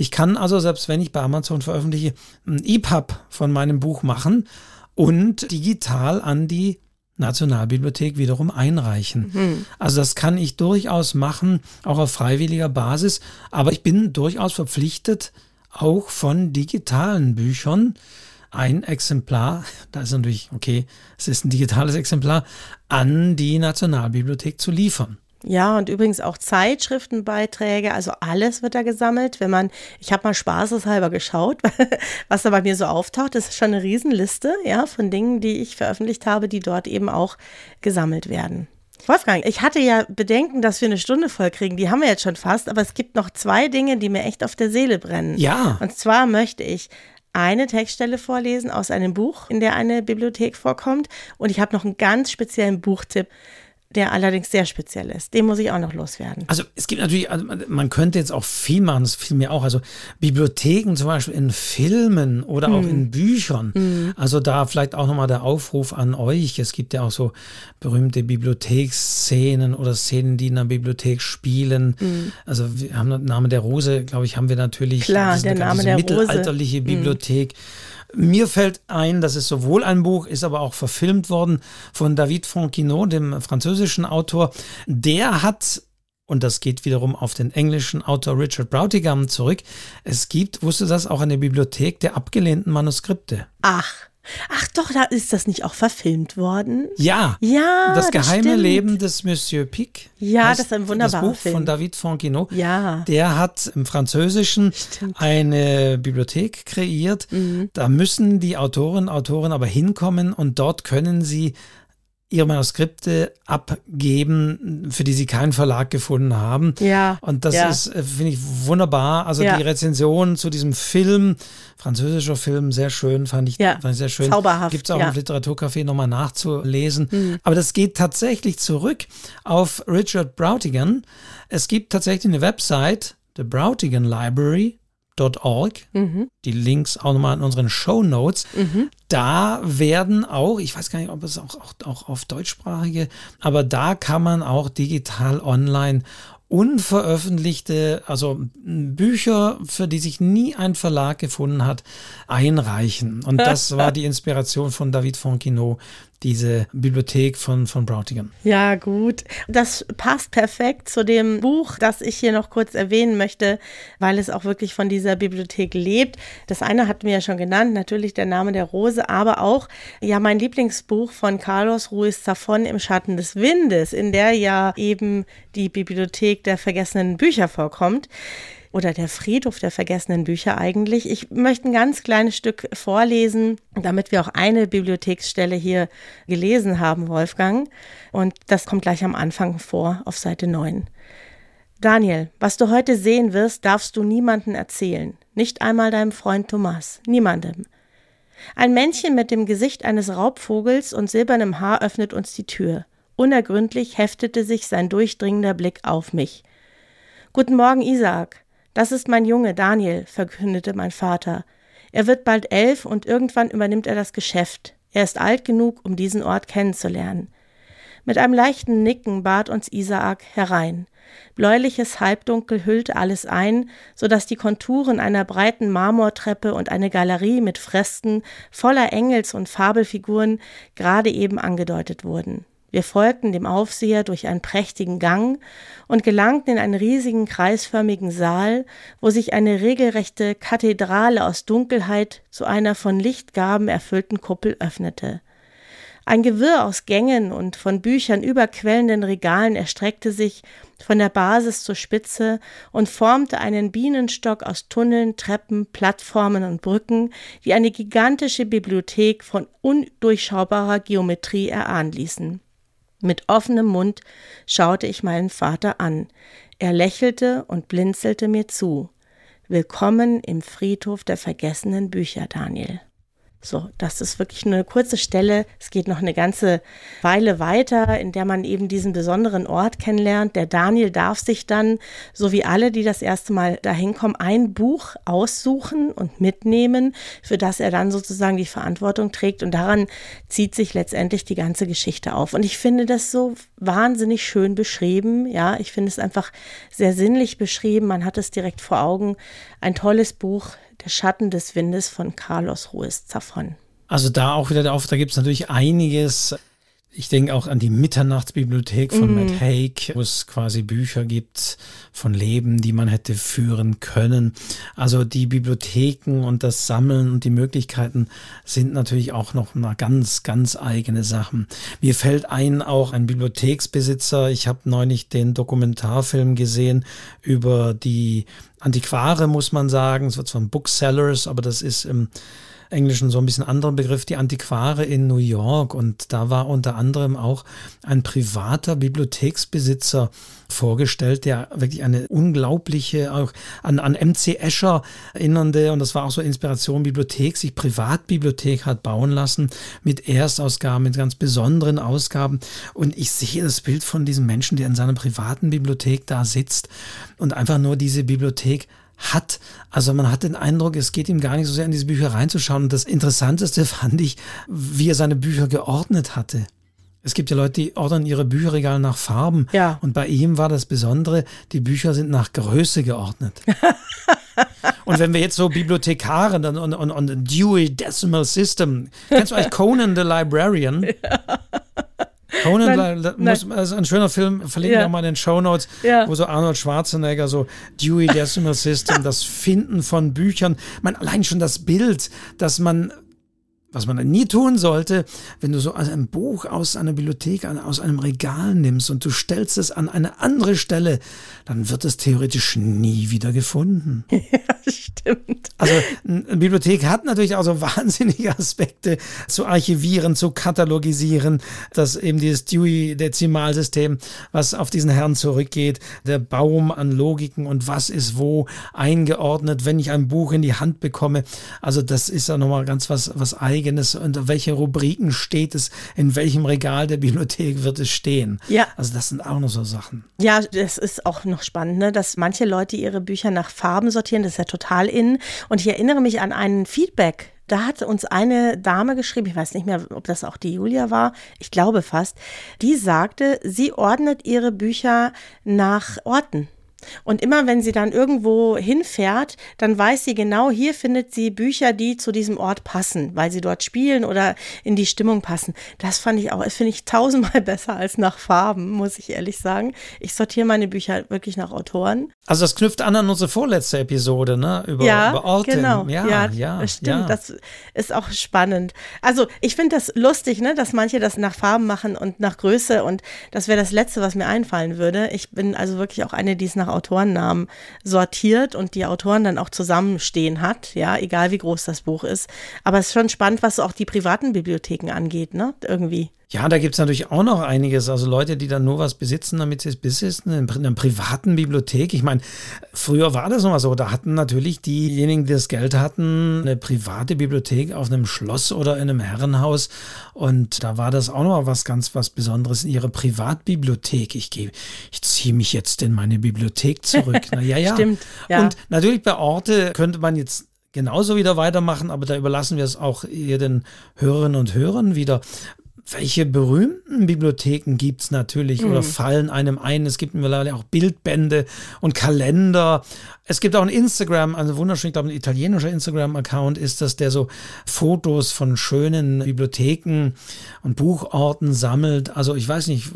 ich kann also, selbst wenn ich bei Amazon veröffentliche, ein EPUB von meinem Buch machen und digital an die Nationalbibliothek wiederum einreichen. Mhm. Also das kann ich durchaus machen, auch auf freiwilliger Basis, aber ich bin durchaus verpflichtet, auch von digitalen Büchern ein Exemplar, da ist natürlich, okay, es ist ein digitales Exemplar, an die Nationalbibliothek zu liefern. Ja, und übrigens auch Zeitschriftenbeiträge, also alles wird da gesammelt. Wenn man, ich habe mal spaßeshalber geschaut, was da bei mir so auftaucht, das ist schon eine Riesenliste, ja, von Dingen, die ich veröffentlicht habe, die dort eben auch gesammelt werden. Wolfgang, ich hatte ja Bedenken, dass wir eine Stunde voll kriegen. Die haben wir jetzt schon fast, aber es gibt noch zwei Dinge, die mir echt auf der Seele brennen. Ja. Und zwar möchte ich eine Textstelle vorlesen aus einem Buch, in der eine Bibliothek vorkommt. Und ich habe noch einen ganz speziellen Buchtipp der allerdings sehr speziell ist. Den muss ich auch noch loswerden. Also es gibt natürlich, also man könnte jetzt auch viel machen, das fiel mir auch. Also Bibliotheken zum Beispiel in Filmen oder hm. auch in Büchern. Hm. Also da vielleicht auch nochmal der Aufruf an euch. Es gibt ja auch so berühmte Bibliotheksszenen oder Szenen, die in der Bibliothek spielen. Hm. Also wir haben den Namen der Rose, glaube ich, haben wir natürlich. Klar, der Name der Rose. Mittelalterliche hm. Bibliothek. Mir fällt ein, dass es sowohl ein Buch ist, aber auch verfilmt worden von David Fonquinot, dem französischen Autor. Der hat und das geht wiederum auf den englischen Autor Richard Brautigam zurück. Es gibt, wusste das, auch eine Bibliothek der abgelehnten Manuskripte. Ach. Ach doch, da ist das nicht auch verfilmt worden? Ja. Ja. Das geheime das Leben des Monsieur Pic. Ja, das ist ein wunderbarer Das Buch Film. von David Fonquinot. Ja. Der hat im Französischen stimmt. eine Bibliothek kreiert. Mhm. Da müssen die Autorinnen und Autoren aber hinkommen und dort können sie ihre Manuskripte abgeben, für die sie keinen Verlag gefunden haben. Ja. Und das ja. ist, äh, finde ich, wunderbar. Also ja. die Rezension zu diesem Film, französischer Film, sehr schön, fand ich, ja. fand ich sehr schön. Zauberhaft. Gibt es auch ja. im Literaturcafé nochmal nachzulesen. Mhm. Aber das geht tatsächlich zurück auf Richard Brautigan. Es gibt tatsächlich eine Website, The Brautigan Library, Org. Mhm. Die Links auch nochmal in unseren Show Notes. Mhm. Da werden auch, ich weiß gar nicht, ob es auch, auch, auch auf deutschsprachige, aber da kann man auch digital online unveröffentlichte, also Bücher, für die sich nie ein Verlag gefunden hat, einreichen. Und das war die Inspiration von David Fonquinot, diese Bibliothek von, von Brautigan. Ja, gut. Das passt perfekt zu dem Buch, das ich hier noch kurz erwähnen möchte, weil es auch wirklich von dieser Bibliothek lebt. Das eine hatten wir ja schon genannt, natürlich der Name der Rose, aber auch ja mein Lieblingsbuch von Carlos Ruiz Zafón im Schatten des Windes, in der ja eben die Bibliothek der vergessenen Bücher vorkommt oder der Friedhof der vergessenen Bücher eigentlich. Ich möchte ein ganz kleines Stück vorlesen, damit wir auch eine Bibliotheksstelle hier gelesen haben, Wolfgang. Und das kommt gleich am Anfang vor, auf Seite 9. Daniel, was du heute sehen wirst, darfst du niemandem erzählen. Nicht einmal deinem Freund Thomas. Niemandem. Ein Männchen mit dem Gesicht eines Raubvogels und silbernem Haar öffnet uns die Tür. Unergründlich heftete sich sein durchdringender Blick auf mich. Guten Morgen, Isaak. Das ist mein Junge, Daniel, verkündete mein Vater. Er wird bald elf und irgendwann übernimmt er das Geschäft. Er ist alt genug, um diesen Ort kennenzulernen. Mit einem leichten Nicken bat uns Isaak herein. Bläuliches Halbdunkel hüllte alles ein, so dass die Konturen einer breiten Marmortreppe und eine Galerie mit Fresken voller Engels- und Fabelfiguren gerade eben angedeutet wurden. Wir folgten dem Aufseher durch einen prächtigen Gang und gelangten in einen riesigen kreisförmigen Saal, wo sich eine regelrechte Kathedrale aus Dunkelheit zu einer von Lichtgaben erfüllten Kuppel öffnete. Ein Gewirr aus Gängen und von Büchern überquellenden Regalen erstreckte sich von der Basis zur Spitze und formte einen Bienenstock aus Tunneln, Treppen, Plattformen und Brücken, die eine gigantische Bibliothek von undurchschaubarer Geometrie erahnen ließen. Mit offenem Mund schaute ich meinen Vater an. Er lächelte und blinzelte mir zu. Willkommen im Friedhof der vergessenen Bücher, Daniel. So, das ist wirklich eine kurze Stelle. Es geht noch eine ganze Weile weiter, in der man eben diesen besonderen Ort kennenlernt. Der Daniel darf sich dann, so wie alle, die das erste Mal dahin kommen, ein Buch aussuchen und mitnehmen, für das er dann sozusagen die Verantwortung trägt. Und daran zieht sich letztendlich die ganze Geschichte auf. Und ich finde das so wahnsinnig schön beschrieben. Ja, ich finde es einfach sehr sinnlich beschrieben. Man hat es direkt vor Augen. Ein tolles Buch, der Schatten des Windes von Carlos Ruiz Zafón. Also da auch wieder auf, da gibt es natürlich einiges. Ich denke auch an die Mitternachtsbibliothek von mm. Matt Haig, wo es quasi Bücher gibt von Leben, die man hätte führen können. Also die Bibliotheken und das Sammeln und die Möglichkeiten sind natürlich auch noch mal ganz, ganz eigene Sachen. Mir fällt ein, auch ein Bibliotheksbesitzer. Ich habe neulich den Dokumentarfilm gesehen über die Antiquare, muss man sagen. Es wird von Booksellers, aber das ist im Englischen so ein bisschen anderer Begriff, die Antiquare in New York. Und da war unter anderem auch ein privater Bibliotheksbesitzer vorgestellt, der wirklich eine unglaubliche, auch an, an MC Escher erinnernde, und das war auch so Inspiration, Bibliothek, sich Privatbibliothek hat bauen lassen mit Erstausgaben, mit ganz besonderen Ausgaben. Und ich sehe das Bild von diesem Menschen, der in seiner privaten Bibliothek da sitzt und einfach nur diese Bibliothek hat. Also man hat den Eindruck, es geht ihm gar nicht so sehr in diese Bücher reinzuschauen. Und das Interessanteste fand ich, wie er seine Bücher geordnet hatte. Es gibt ja Leute, die ordnen ihre Bücherregale nach Farben. Ja. Und bei ihm war das Besondere, die Bücher sind nach Größe geordnet. und wenn wir jetzt so Bibliothekare und, und, und, und Dewey Decimal System, kennst du eigentlich Conan the Librarian? Ja. Conan nein, muss, nein. also ein schöner Film, verlinken wir ja. mal in den Show Notes, ja. wo so Arnold Schwarzenegger so Dewey Decimal System, das Finden von Büchern, man allein schon das Bild, dass man was man nie tun sollte, wenn du so ein Buch aus einer Bibliothek, aus einem Regal nimmst und du stellst es an eine andere Stelle, dann wird es theoretisch nie wieder gefunden. Ja, stimmt. Also eine Bibliothek hat natürlich auch so wahnsinnige Aspekte zu archivieren, zu katalogisieren, dass eben dieses Dewey-Dezimalsystem, was auf diesen Herrn zurückgeht, der Baum an Logiken und was ist wo eingeordnet, wenn ich ein Buch in die Hand bekomme. Also das ist ja nochmal ganz was, was eigenes eigenes, unter welche Rubriken steht es, in welchem Regal der Bibliothek wird es stehen. Ja. Also das sind auch noch so Sachen. Ja, das ist auch noch spannend, ne? dass manche Leute ihre Bücher nach Farben sortieren, das ist ja total in. Und ich erinnere mich an einen Feedback, da hat uns eine Dame geschrieben, ich weiß nicht mehr, ob das auch die Julia war, ich glaube fast, die sagte, sie ordnet ihre Bücher nach Orten. Und immer wenn sie dann irgendwo hinfährt, dann weiß sie genau, hier findet sie Bücher, die zu diesem Ort passen, weil sie dort spielen oder in die Stimmung passen. Das fand ich auch, finde ich tausendmal besser als nach Farben, muss ich ehrlich sagen. Ich sortiere meine Bücher wirklich nach Autoren. Also das knüpft an an unsere vorletzte Episode, ne? Über, ja, über Orte. Genau. Ja, ja, ja, das stimmt. Ja. Das ist auch spannend. Also ich finde das lustig, ne, dass manche das nach Farben machen und nach Größe und das wäre das Letzte, was mir einfallen würde. Ich bin also wirklich auch eine, die es nach Autorennamen sortiert und die Autoren dann auch zusammenstehen hat, ja, egal wie groß das Buch ist. Aber es ist schon spannend, was auch die privaten Bibliotheken angeht, ne, irgendwie. Ja, da gibt es natürlich auch noch einiges. Also Leute, die dann nur was besitzen, damit sie es besitzen, in einer privaten Bibliothek. Ich meine, früher war das noch mal so. Da hatten natürlich diejenigen, die das Geld hatten, eine private Bibliothek auf einem Schloss oder in einem Herrenhaus. Und da war das auch noch mal was ganz was Besonderes in ihre Privatbibliothek. Ich gehe, ich ziehe mich jetzt in meine Bibliothek zurück. Na, ja, ja. Stimmt. Ja. Und natürlich bei Orte könnte man jetzt genauso wieder weitermachen, aber da überlassen wir es auch ihr den Hörerinnen und Hörern wieder welche berühmten Bibliotheken gibt es natürlich mhm. oder fallen einem ein? Es gibt mittlerweile auch Bildbände und Kalender. Es gibt auch ein Instagram, also wunderschön, ich glaube, ein italienischer Instagram-Account ist das, der so Fotos von schönen Bibliotheken und Buchorten sammelt. Also ich weiß nicht,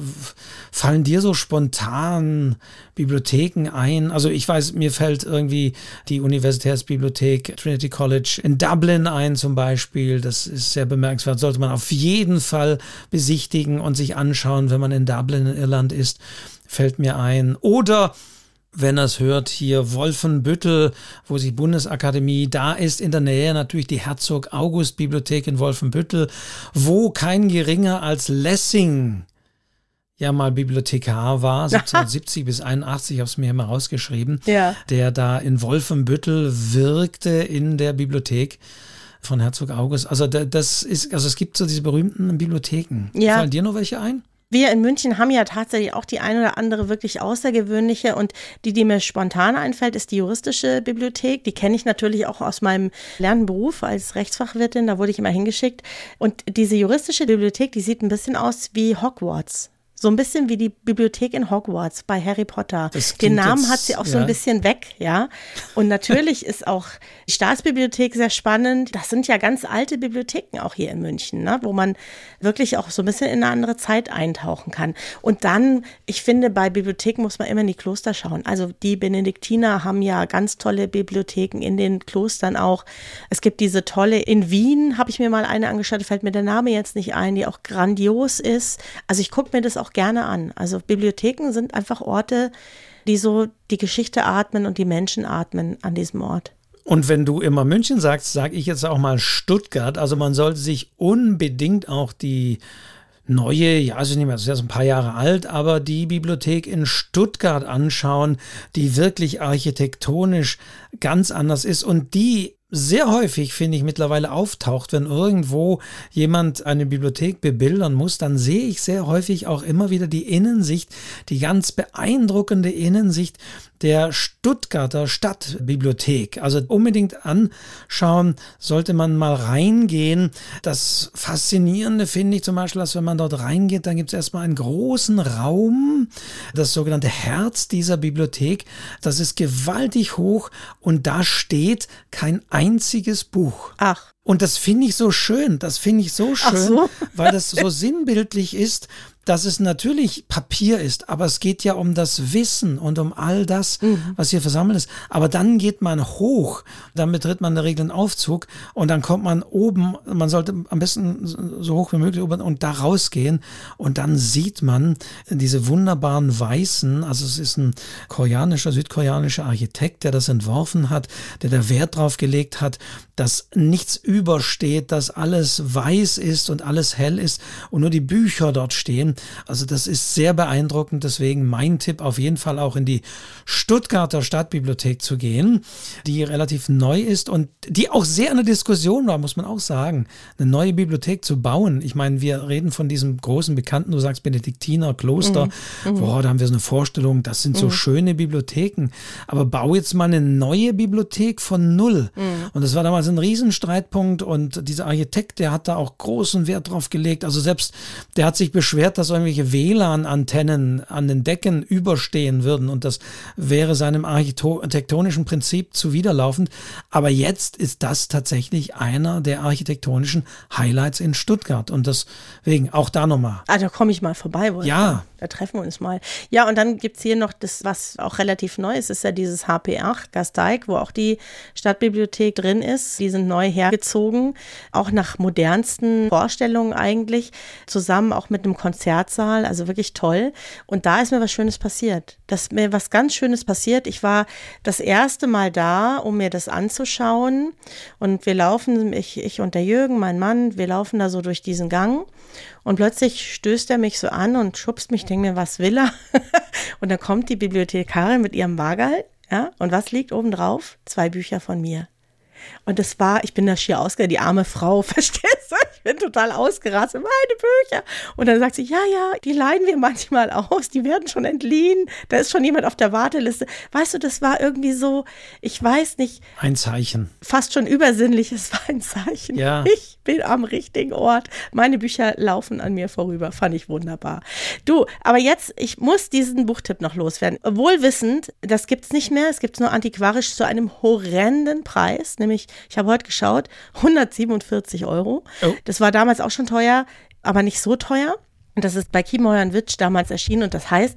fallen dir so spontan Bibliotheken ein? Also ich weiß, mir fällt irgendwie die Universitätsbibliothek Trinity College in Dublin ein zum Beispiel. Das ist sehr bemerkenswert. Sollte man auf jeden Fall besichtigen und sich anschauen, wenn man in Dublin in Irland ist, fällt mir ein. Oder wenn er es hört, hier Wolfenbüttel, wo sich Bundesakademie, da ist in der Nähe natürlich die Herzog August Bibliothek in Wolfenbüttel, wo kein geringer als Lessing ja mal Bibliothekar war, 1770 bis 81, ich habe es mir immer rausgeschrieben, ja. der da in Wolfenbüttel wirkte in der Bibliothek von Herzog August. Also das ist, also es gibt so diese berühmten Bibliotheken. Ja. Fallen dir noch welche ein? Wir in München haben ja tatsächlich auch die ein oder andere wirklich außergewöhnliche und die, die mir spontan einfällt, ist die juristische Bibliothek. Die kenne ich natürlich auch aus meinem Lernberuf als Rechtsfachwirtin, da wurde ich immer hingeschickt. Und diese juristische Bibliothek, die sieht ein bisschen aus wie Hogwarts. So ein bisschen wie die Bibliothek in Hogwarts bei Harry Potter. Den Namen hat sie auch ja. so ein bisschen weg, ja. Und natürlich ist auch die Staatsbibliothek sehr spannend. Das sind ja ganz alte Bibliotheken auch hier in München, ne? wo man wirklich auch so ein bisschen in eine andere Zeit eintauchen kann. Und dann, ich finde, bei Bibliotheken muss man immer in die Kloster schauen. Also die Benediktiner haben ja ganz tolle Bibliotheken in den Klostern auch. Es gibt diese tolle, in Wien habe ich mir mal eine angeschaut, fällt mir der Name jetzt nicht ein, die auch grandios ist. Also ich gucke mir das auch gerne an. Also Bibliotheken sind einfach Orte, die so die Geschichte atmen und die Menschen atmen an diesem Ort. Und wenn du immer München sagst, sage ich jetzt auch mal Stuttgart. Also man sollte sich unbedingt auch die neue, ja, also nicht mehr, das ist ja ein paar Jahre alt, aber die Bibliothek in Stuttgart anschauen, die wirklich architektonisch ganz anders ist und die sehr häufig, finde ich, mittlerweile auftaucht, wenn irgendwo jemand eine Bibliothek bebildern muss, dann sehe ich sehr häufig auch immer wieder die Innensicht, die ganz beeindruckende Innensicht der Stuttgarter Stadtbibliothek. Also unbedingt anschauen, sollte man mal reingehen. Das Faszinierende finde ich zum Beispiel, dass wenn man dort reingeht, dann gibt es erstmal einen großen Raum, das sogenannte Herz dieser Bibliothek. Das ist gewaltig hoch und da steht kein einziges Buch. Ach. Und das finde ich so schön, das finde ich so schön, so. weil das so sinnbildlich ist dass es natürlich Papier ist, aber es geht ja um das Wissen und um all das, mhm. was hier versammelt ist. Aber dann geht man hoch, dann betritt man in der Regel einen Aufzug und dann kommt man oben, man sollte am besten so hoch wie möglich oben und da rausgehen und dann sieht man diese wunderbaren Weißen, also es ist ein koreanischer, südkoreanischer Architekt, der das entworfen hat, der da Wert drauf gelegt hat, dass nichts übersteht, dass alles weiß ist und alles hell ist und nur die Bücher dort stehen. Also das ist sehr beeindruckend. Deswegen mein Tipp auf jeden Fall auch in die Stuttgarter Stadtbibliothek zu gehen, die relativ neu ist und die auch sehr in der Diskussion war, muss man auch sagen, eine neue Bibliothek zu bauen. Ich meine, wir reden von diesem großen Bekannten, du sagst Benediktiner Kloster. Mhm. mhm. Boah, da haben wir so eine Vorstellung, das sind so mhm. schöne Bibliotheken. Aber bau jetzt mal eine neue Bibliothek von null. Mhm. Und das war damals ein Riesenstreitpunkt und dieser Architekt, der hat da auch großen Wert drauf gelegt. Also selbst der hat sich beschwert, dass dass irgendwelche WLAN-Antennen an den Decken überstehen würden und das wäre seinem architektonischen Prinzip zuwiderlaufend. Aber jetzt ist das tatsächlich einer der architektonischen Highlights in Stuttgart und deswegen auch da nochmal. Ah, da komme ich mal vorbei. Wolfgang. Ja. Da treffen wir uns mal. Ja, und dann gibt es hier noch das, was auch relativ neu ist, ist ja dieses HP8 Gasteig, wo auch die Stadtbibliothek drin ist. Die sind neu hergezogen, auch nach modernsten Vorstellungen eigentlich, zusammen auch mit einem Konzertsaal, also wirklich toll. Und da ist mir was Schönes passiert. Dass mir was ganz Schönes passiert. Ich war das erste Mal da, um mir das anzuschauen. Und wir laufen, ich, ich und der Jürgen, mein Mann, wir laufen da so durch diesen Gang. Und plötzlich stößt er mich so an und schubst mich, denke mir, was will er? und dann kommt die Bibliothekarin mit ihrem Wagerl, ja, und was liegt oben drauf? Zwei Bücher von mir. Und das war, ich bin da schier ausgegangen, die arme Frau, verstehst du? Ich bin total ausgerastet, meine Bücher. Und dann sagt sie, ja, ja, die leihen wir manchmal aus, die werden schon entliehen, da ist schon jemand auf der Warteliste. Weißt du, das war irgendwie so, ich weiß nicht. Ein Zeichen. Fast schon übersinnlich, es war ein Zeichen. Ja. Ich bin am richtigen Ort. Meine Bücher laufen an mir vorüber, fand ich wunderbar. Du, aber jetzt, ich muss diesen Buchtipp noch loswerden. Wohlwissend, das gibt es nicht mehr, es gibt es nur antiquarisch zu einem horrenden Preis, nämlich nämlich, ich habe heute geschaut, 147 Euro. Oh. Das war damals auch schon teuer, aber nicht so teuer. Und das ist bei Kiemäuer und Witsch damals erschienen und das heißt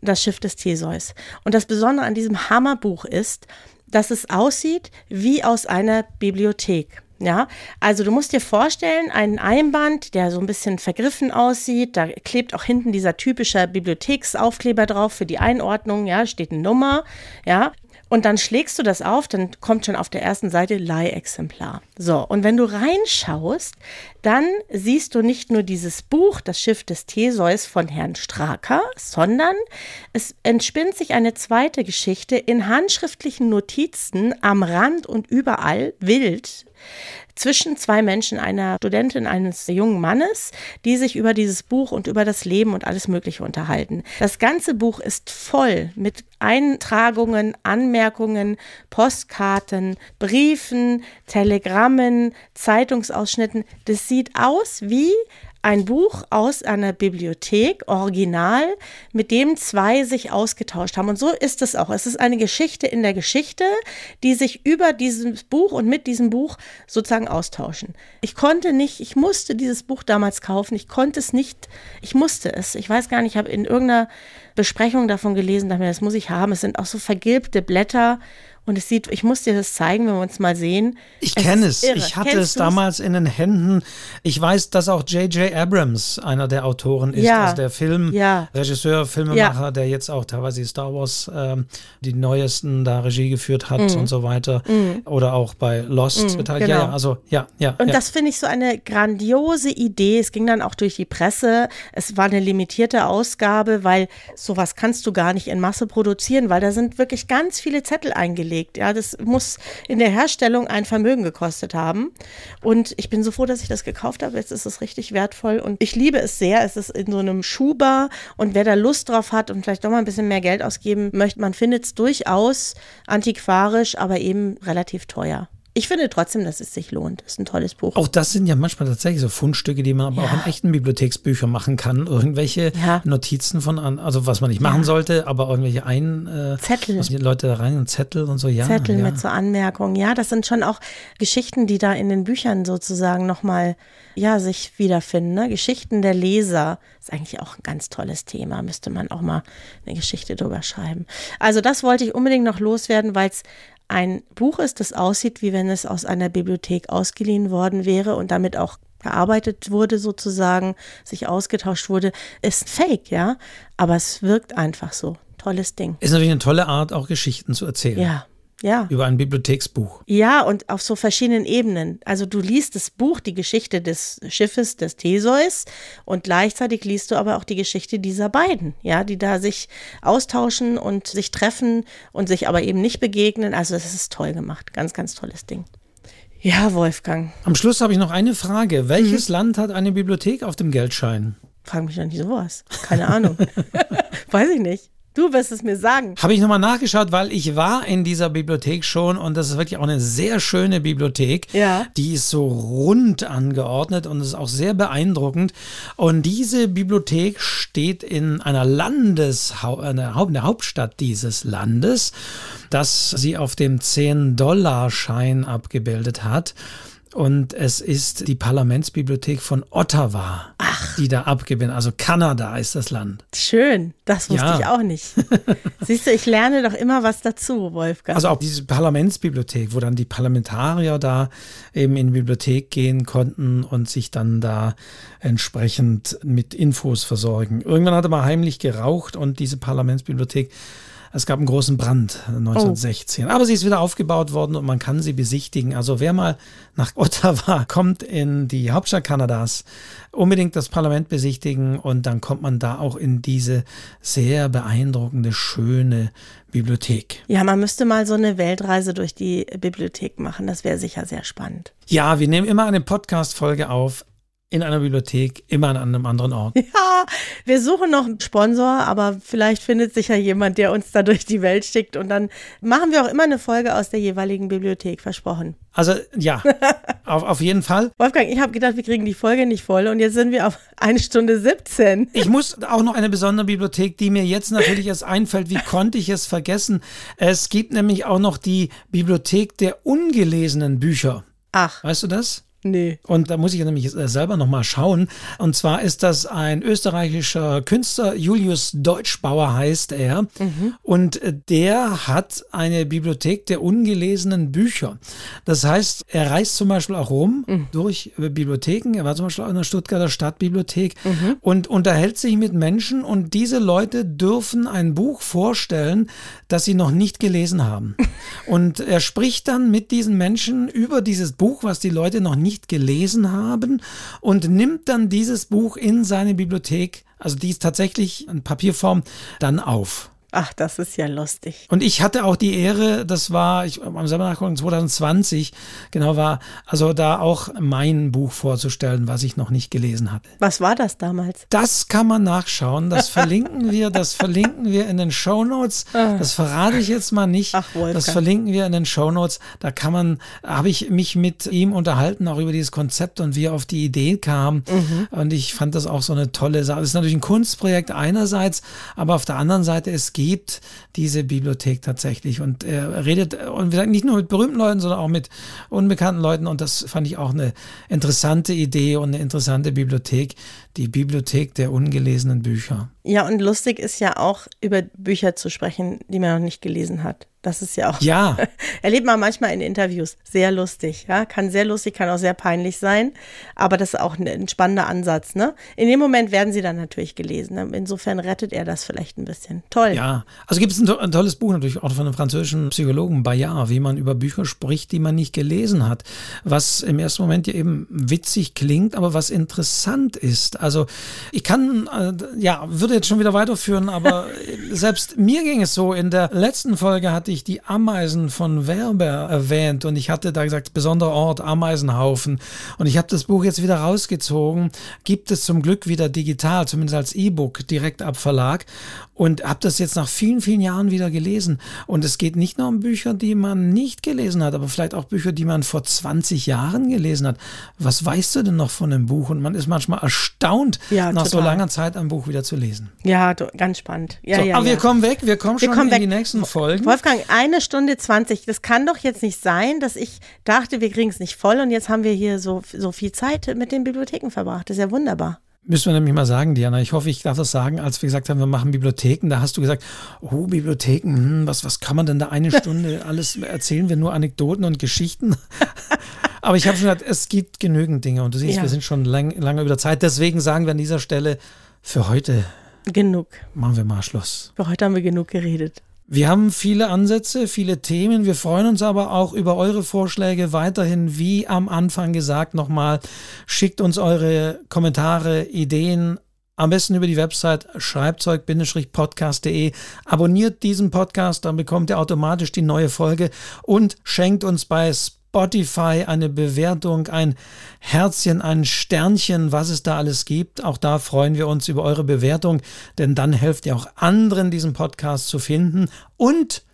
Das Schiff des Theseus. Und das Besondere an diesem Hammerbuch ist, dass es aussieht wie aus einer Bibliothek. Ja, also du musst dir vorstellen, einen Einband, der so ein bisschen vergriffen aussieht, da klebt auch hinten dieser typische Bibliotheksaufkleber drauf für die Einordnung, ja, steht eine Nummer, ja. Und dann schlägst du das auf, dann kommt schon auf der ersten Seite Leihexemplar. So, und wenn du reinschaust, dann siehst du nicht nur dieses Buch, das Schiff des Theseus von Herrn Straker, sondern es entspinnt sich eine zweite Geschichte in handschriftlichen Notizen am Rand und überall wild zwischen zwei Menschen, einer Studentin, eines jungen Mannes, die sich über dieses Buch und über das Leben und alles Mögliche unterhalten. Das ganze Buch ist voll mit Eintragungen, Anmerkungen, Postkarten, Briefen, Telegrammen, Zeitungsausschnitten. Das sieht aus wie ein Buch aus einer Bibliothek, original, mit dem zwei sich ausgetauscht haben. Und so ist es auch. Es ist eine Geschichte in der Geschichte, die sich über dieses Buch und mit diesem Buch sozusagen austauschen. Ich konnte nicht, ich musste dieses Buch damals kaufen. Ich konnte es nicht, ich musste es. Ich weiß gar nicht, ich habe in irgendeiner Besprechung davon gelesen, dachte mir, das muss ich haben. Es sind auch so vergilbte Blätter Und es sieht, ich muss dir das zeigen, wenn wir uns mal sehen. Ich kenne es. Irre. Ich hatte Kennst es damals in den Händen. Ich weiß, dass auch J.J. Abrams einer der Autoren ist, ja. also der Filmregisseur, ja. Filmemacher, ja. der jetzt auch teilweise Star Wars ähm, die neuesten da Regie geführt hat mhm. und so weiter. Mhm. Oder auch bei Lost mhm, beteiligt. Genau. Ja, also ja, ja. Und das finde ich so eine grandiose Idee. Es ging dann auch durch die Presse. Es war eine limitierte Ausgabe, weil sowas kannst du gar nicht in Masse produzieren, weil da sind wirklich ganz viele Zettel eingelegt gelegt. Ja, das muss in der Herstellung ein Vermögen gekostet haben. Und ich bin so froh, dass ich das gekauft habe. Jetzt ist es richtig wertvoll und ich liebe es sehr. Es ist in so einem Schuhbar und wer da Lust drauf hat und vielleicht doch mal ein bisschen mehr Geld ausgeben möchte, man findet es durchaus antiquarisch, aber eben relativ teuer. Ich finde trotzdem, dass es sich lohnt. Das ist ein tolles Buch. Auch das sind ja manchmal tatsächlich so Fundstücke, die man aber ja. auch in echten Bibliotheksbüchern machen kann. Irgendwelche ja. Notizen von, also was man nicht machen ja. sollte, aber irgendwelche ein äh, Zettel. Was die Leute da rein und Zettel und so, ja. Zettel mit so Anmerkungen. Ja, das sind schon auch Geschichten, die da in den Büchern sozusagen nochmal, ja, sich wiederfinden. Ne? Geschichten der Leser ist eigentlich auch ein ganz tolles Thema. Müsste man auch mal eine Geschichte drüber schreiben. Also das wollte ich unbedingt noch loswerden, weil es ein Buch ist, das aussieht, wie wenn es aus einer Bibliothek ausgeliehen worden wäre und damit auch gearbeitet wurde sozusagen, sich ausgetauscht wurde, ist fake, ja, aber es wirkt einfach so. Tolles Ding. Ist natürlich eine tolle Art, auch Geschichten zu erzählen. Ja, ja. Über ein Bibliotheksbuch. Ja, und auf so verschiedenen Ebenen. Also du liest das Buch, die Geschichte des Schiffes des Theseus und gleichzeitig liest du aber auch die Geschichte dieser beiden, ja, die da sich austauschen und sich treffen und sich aber eben nicht begegnen. Also es ist toll gemacht. Ganz, ganz tolles Ding. Ja, Wolfgang. Am Schluss habe ich noch eine Frage. Welches mhm. Land hat eine Bibliothek auf dem Geldschein? Frag mich doch nicht sowas. Keine Ahnung. Weiß ich nicht. Du wirst es mir sagen. Habe ich nochmal nachgeschaut, weil ich war in dieser Bibliothek schon und das ist wirklich auch eine sehr schöne Bibliothek. Ja. Die ist so rund angeordnet und ist auch sehr beeindruckend. Und diese Bibliothek steht in einer Landeshaupt, in der Hauptstadt dieses Landes, das sie auf dem 10-Dollar-Schein abgebildet hat. Und es ist die Parlamentsbibliothek von Ottawa, Ach. die da abgebildet. Also Kanada ist das Land. Schön, das wusste ja. ich auch nicht. Siehst du, ich lerne doch immer was dazu, Wolfgang. Also auch diese Parlamentsbibliothek, wo dann die Parlamentarier da eben in die Bibliothek gehen konnten und sich dann da entsprechend mit Infos versorgen. Irgendwann hat er mal heimlich geraucht und diese Parlamentsbibliothek es gab einen großen Brand 1916. Oh. Aber sie ist wieder aufgebaut worden und man kann sie besichtigen. Also wer mal nach Ottawa kommt in die Hauptstadt Kanadas, unbedingt das Parlament besichtigen und dann kommt man da auch in diese sehr beeindruckende, schöne Bibliothek. Ja, man müsste mal so eine Weltreise durch die Bibliothek machen. Das wäre sicher sehr spannend. Ja, wir nehmen immer eine Podcast-Folge auf in einer Bibliothek, immer an einem anderen Ort. Ja, wir suchen noch einen Sponsor, aber vielleicht findet sich ja jemand, der uns da durch die Welt schickt und dann machen wir auch immer eine Folge aus der jeweiligen Bibliothek, versprochen. Also ja, auf, auf jeden Fall. Wolfgang, ich habe gedacht, wir kriegen die Folge nicht voll und jetzt sind wir auf eine Stunde 17. Ich muss auch noch eine besondere Bibliothek, die mir jetzt natürlich erst einfällt, wie konnte ich es vergessen? Es gibt nämlich auch noch die Bibliothek der ungelesenen Bücher. Ach. Weißt du das? Nee. Und da muss ich nämlich äh, selber nochmal schauen. Und zwar ist das ein österreichischer Künstler, Julius Deutschbauer heißt er. Mhm. Und äh, der hat eine Bibliothek der ungelesenen Bücher. Das heißt, er reist zum Beispiel auch rum mhm. durch äh, Bibliotheken. Er war zum Beispiel auch in der Stuttgarter Stadtbibliothek mhm. und unterhält sich mit Menschen. Und diese Leute dürfen ein Buch vorstellen, das sie noch nicht gelesen haben. und er spricht dann mit diesen Menschen über dieses Buch, was die Leute noch nicht gelesen haben und nimmt dann dieses Buch in seine Bibliothek, also die ist tatsächlich in Papierform, dann auf. Ach, das ist ja lustig. Und ich hatte auch die Ehre, das war, ich am selber nachgucken, 2020, genau war, also da auch mein Buch vorzustellen, was ich noch nicht gelesen hatte. Was war das damals? Das kann man nachschauen. Das verlinken wir, das verlinken wir in den Show Notes. Ah. Das verrate ich jetzt mal nicht. Ach, Wolfgang. Das verlinken wir in den Show Notes. Da kann man, habe ich mich mit ihm unterhalten, auch über dieses Konzept und wie er auf die Idee kam. Mhm. Und ich fand das auch so eine tolle Sache. Es ist natürlich ein Kunstprojekt einerseits, aber auf der anderen Seite, es geht gibt diese Bibliothek tatsächlich. Und er redet, und wie gesagt, nicht nur mit berühmten Leuten, sondern auch mit unbekannten Leuten. Und das fand ich auch eine interessante Idee und eine interessante Bibliothek. Die Bibliothek der ungelesenen Bücher. Ja, und lustig ist ja auch, über Bücher zu sprechen, die man noch nicht gelesen hat. Das ist ja auch. Ja. Erlebt man manchmal in Interviews. Sehr lustig, ja. Kann sehr lustig, kann auch sehr peinlich sein. Aber das ist auch ein spannender Ansatz, ne? In dem Moment werden sie dann natürlich gelesen. Insofern rettet er das vielleicht ein bisschen. Toll. Ja. Also gibt es ein, ein, tolles Buch natürlich auch von einem französischen Psychologen, Bayard, wie man über Bücher spricht, die man nicht gelesen hat. Was im ersten Moment ja eben witzig klingt, aber was interessant ist. Also ich kann, äh, ja, würde jetzt schon wieder weiterführen, aber selbst mir ging es so. In der letzten Folge hatte ich die Ameisen von Werber erwähnt und ich hatte da gesagt, besonderer Ort, Ameisenhaufen. Und ich habe das Buch jetzt wieder rausgezogen, gibt es zum Glück wieder digital, zumindest als E-Book, direkt ab Verlag und habe das jetzt nach vielen, vielen Jahren wieder gelesen. Und es geht nicht nur um Bücher, die man nicht gelesen hat, aber vielleicht auch Bücher, die man vor 20 Jahren gelesen hat. Was weißt du denn noch von dem Buch? Und man ist manchmal erstaunt, ja, nach total. so langer Zeit ein Buch wieder zu lesen. Ja, ganz spannend. Ja, so, ja, aber wir kommen weg, wir kommen wir schon kommen in weg. die nächsten Folgen. Wolfgang, eine Stunde 20, das kann doch jetzt nicht sein, dass ich dachte, wir kriegen es nicht voll und jetzt haben wir hier so, so viel Zeit mit den Bibliotheken verbracht. Das ist ja wunderbar. Müssen wir nämlich mal sagen, Diana. Ich hoffe, ich darf das sagen, als wir gesagt haben, wir machen Bibliotheken. Da hast du gesagt, oh, Bibliotheken, hm, was, was kann man denn da eine Stunde alles erzählen wir nur Anekdoten und Geschichten? Aber ich habe schon gesagt, es gibt genügend Dinge und du siehst, ja. wir sind schon lang, lange über Zeit. Deswegen sagen wir an dieser Stelle für heute genug. Machen wir mal Schluss. Für heute haben wir genug geredet. Wir haben viele Ansätze, viele Themen. Wir freuen uns aber auch über eure Vorschläge weiterhin. Wie am Anfang gesagt, nochmal, schickt uns eure Kommentare, Ideen. Am besten über die Website schreibzeug-podcast.de. Abonniert diesen Podcast, dann bekommt ihr automatisch die neue Folge und schenkt uns bei Spotify Spotify eine Bewertung, ein Herzchen, ein Sternchen, was es da alles gibt. Auch da freuen wir uns über eure Bewertung, denn dann helft ihr auch anderen, diesen Podcast zu finden. Und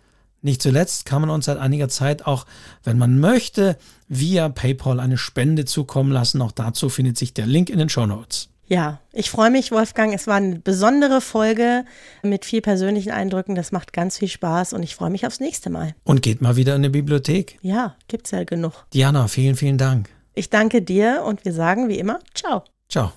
nicht zuletzt kann man uns seit einiger Zeit auch, wenn man möchte, via PayPal eine Spende zukommen lassen. Auch dazu findet sich der Link in den Show Notes. Ja, ich freue mich, Wolfgang. Es war eine besondere Folge mit viel persönlichen Eindrücken. Das macht ganz viel Spaß und ich freue mich aufs nächste Mal. Und geht mal wieder in die Bibliothek. Ja, gibt's ja genug. Diana, vielen, vielen Dank. Ich danke dir und wir sagen wie immer, ciao. Ciao.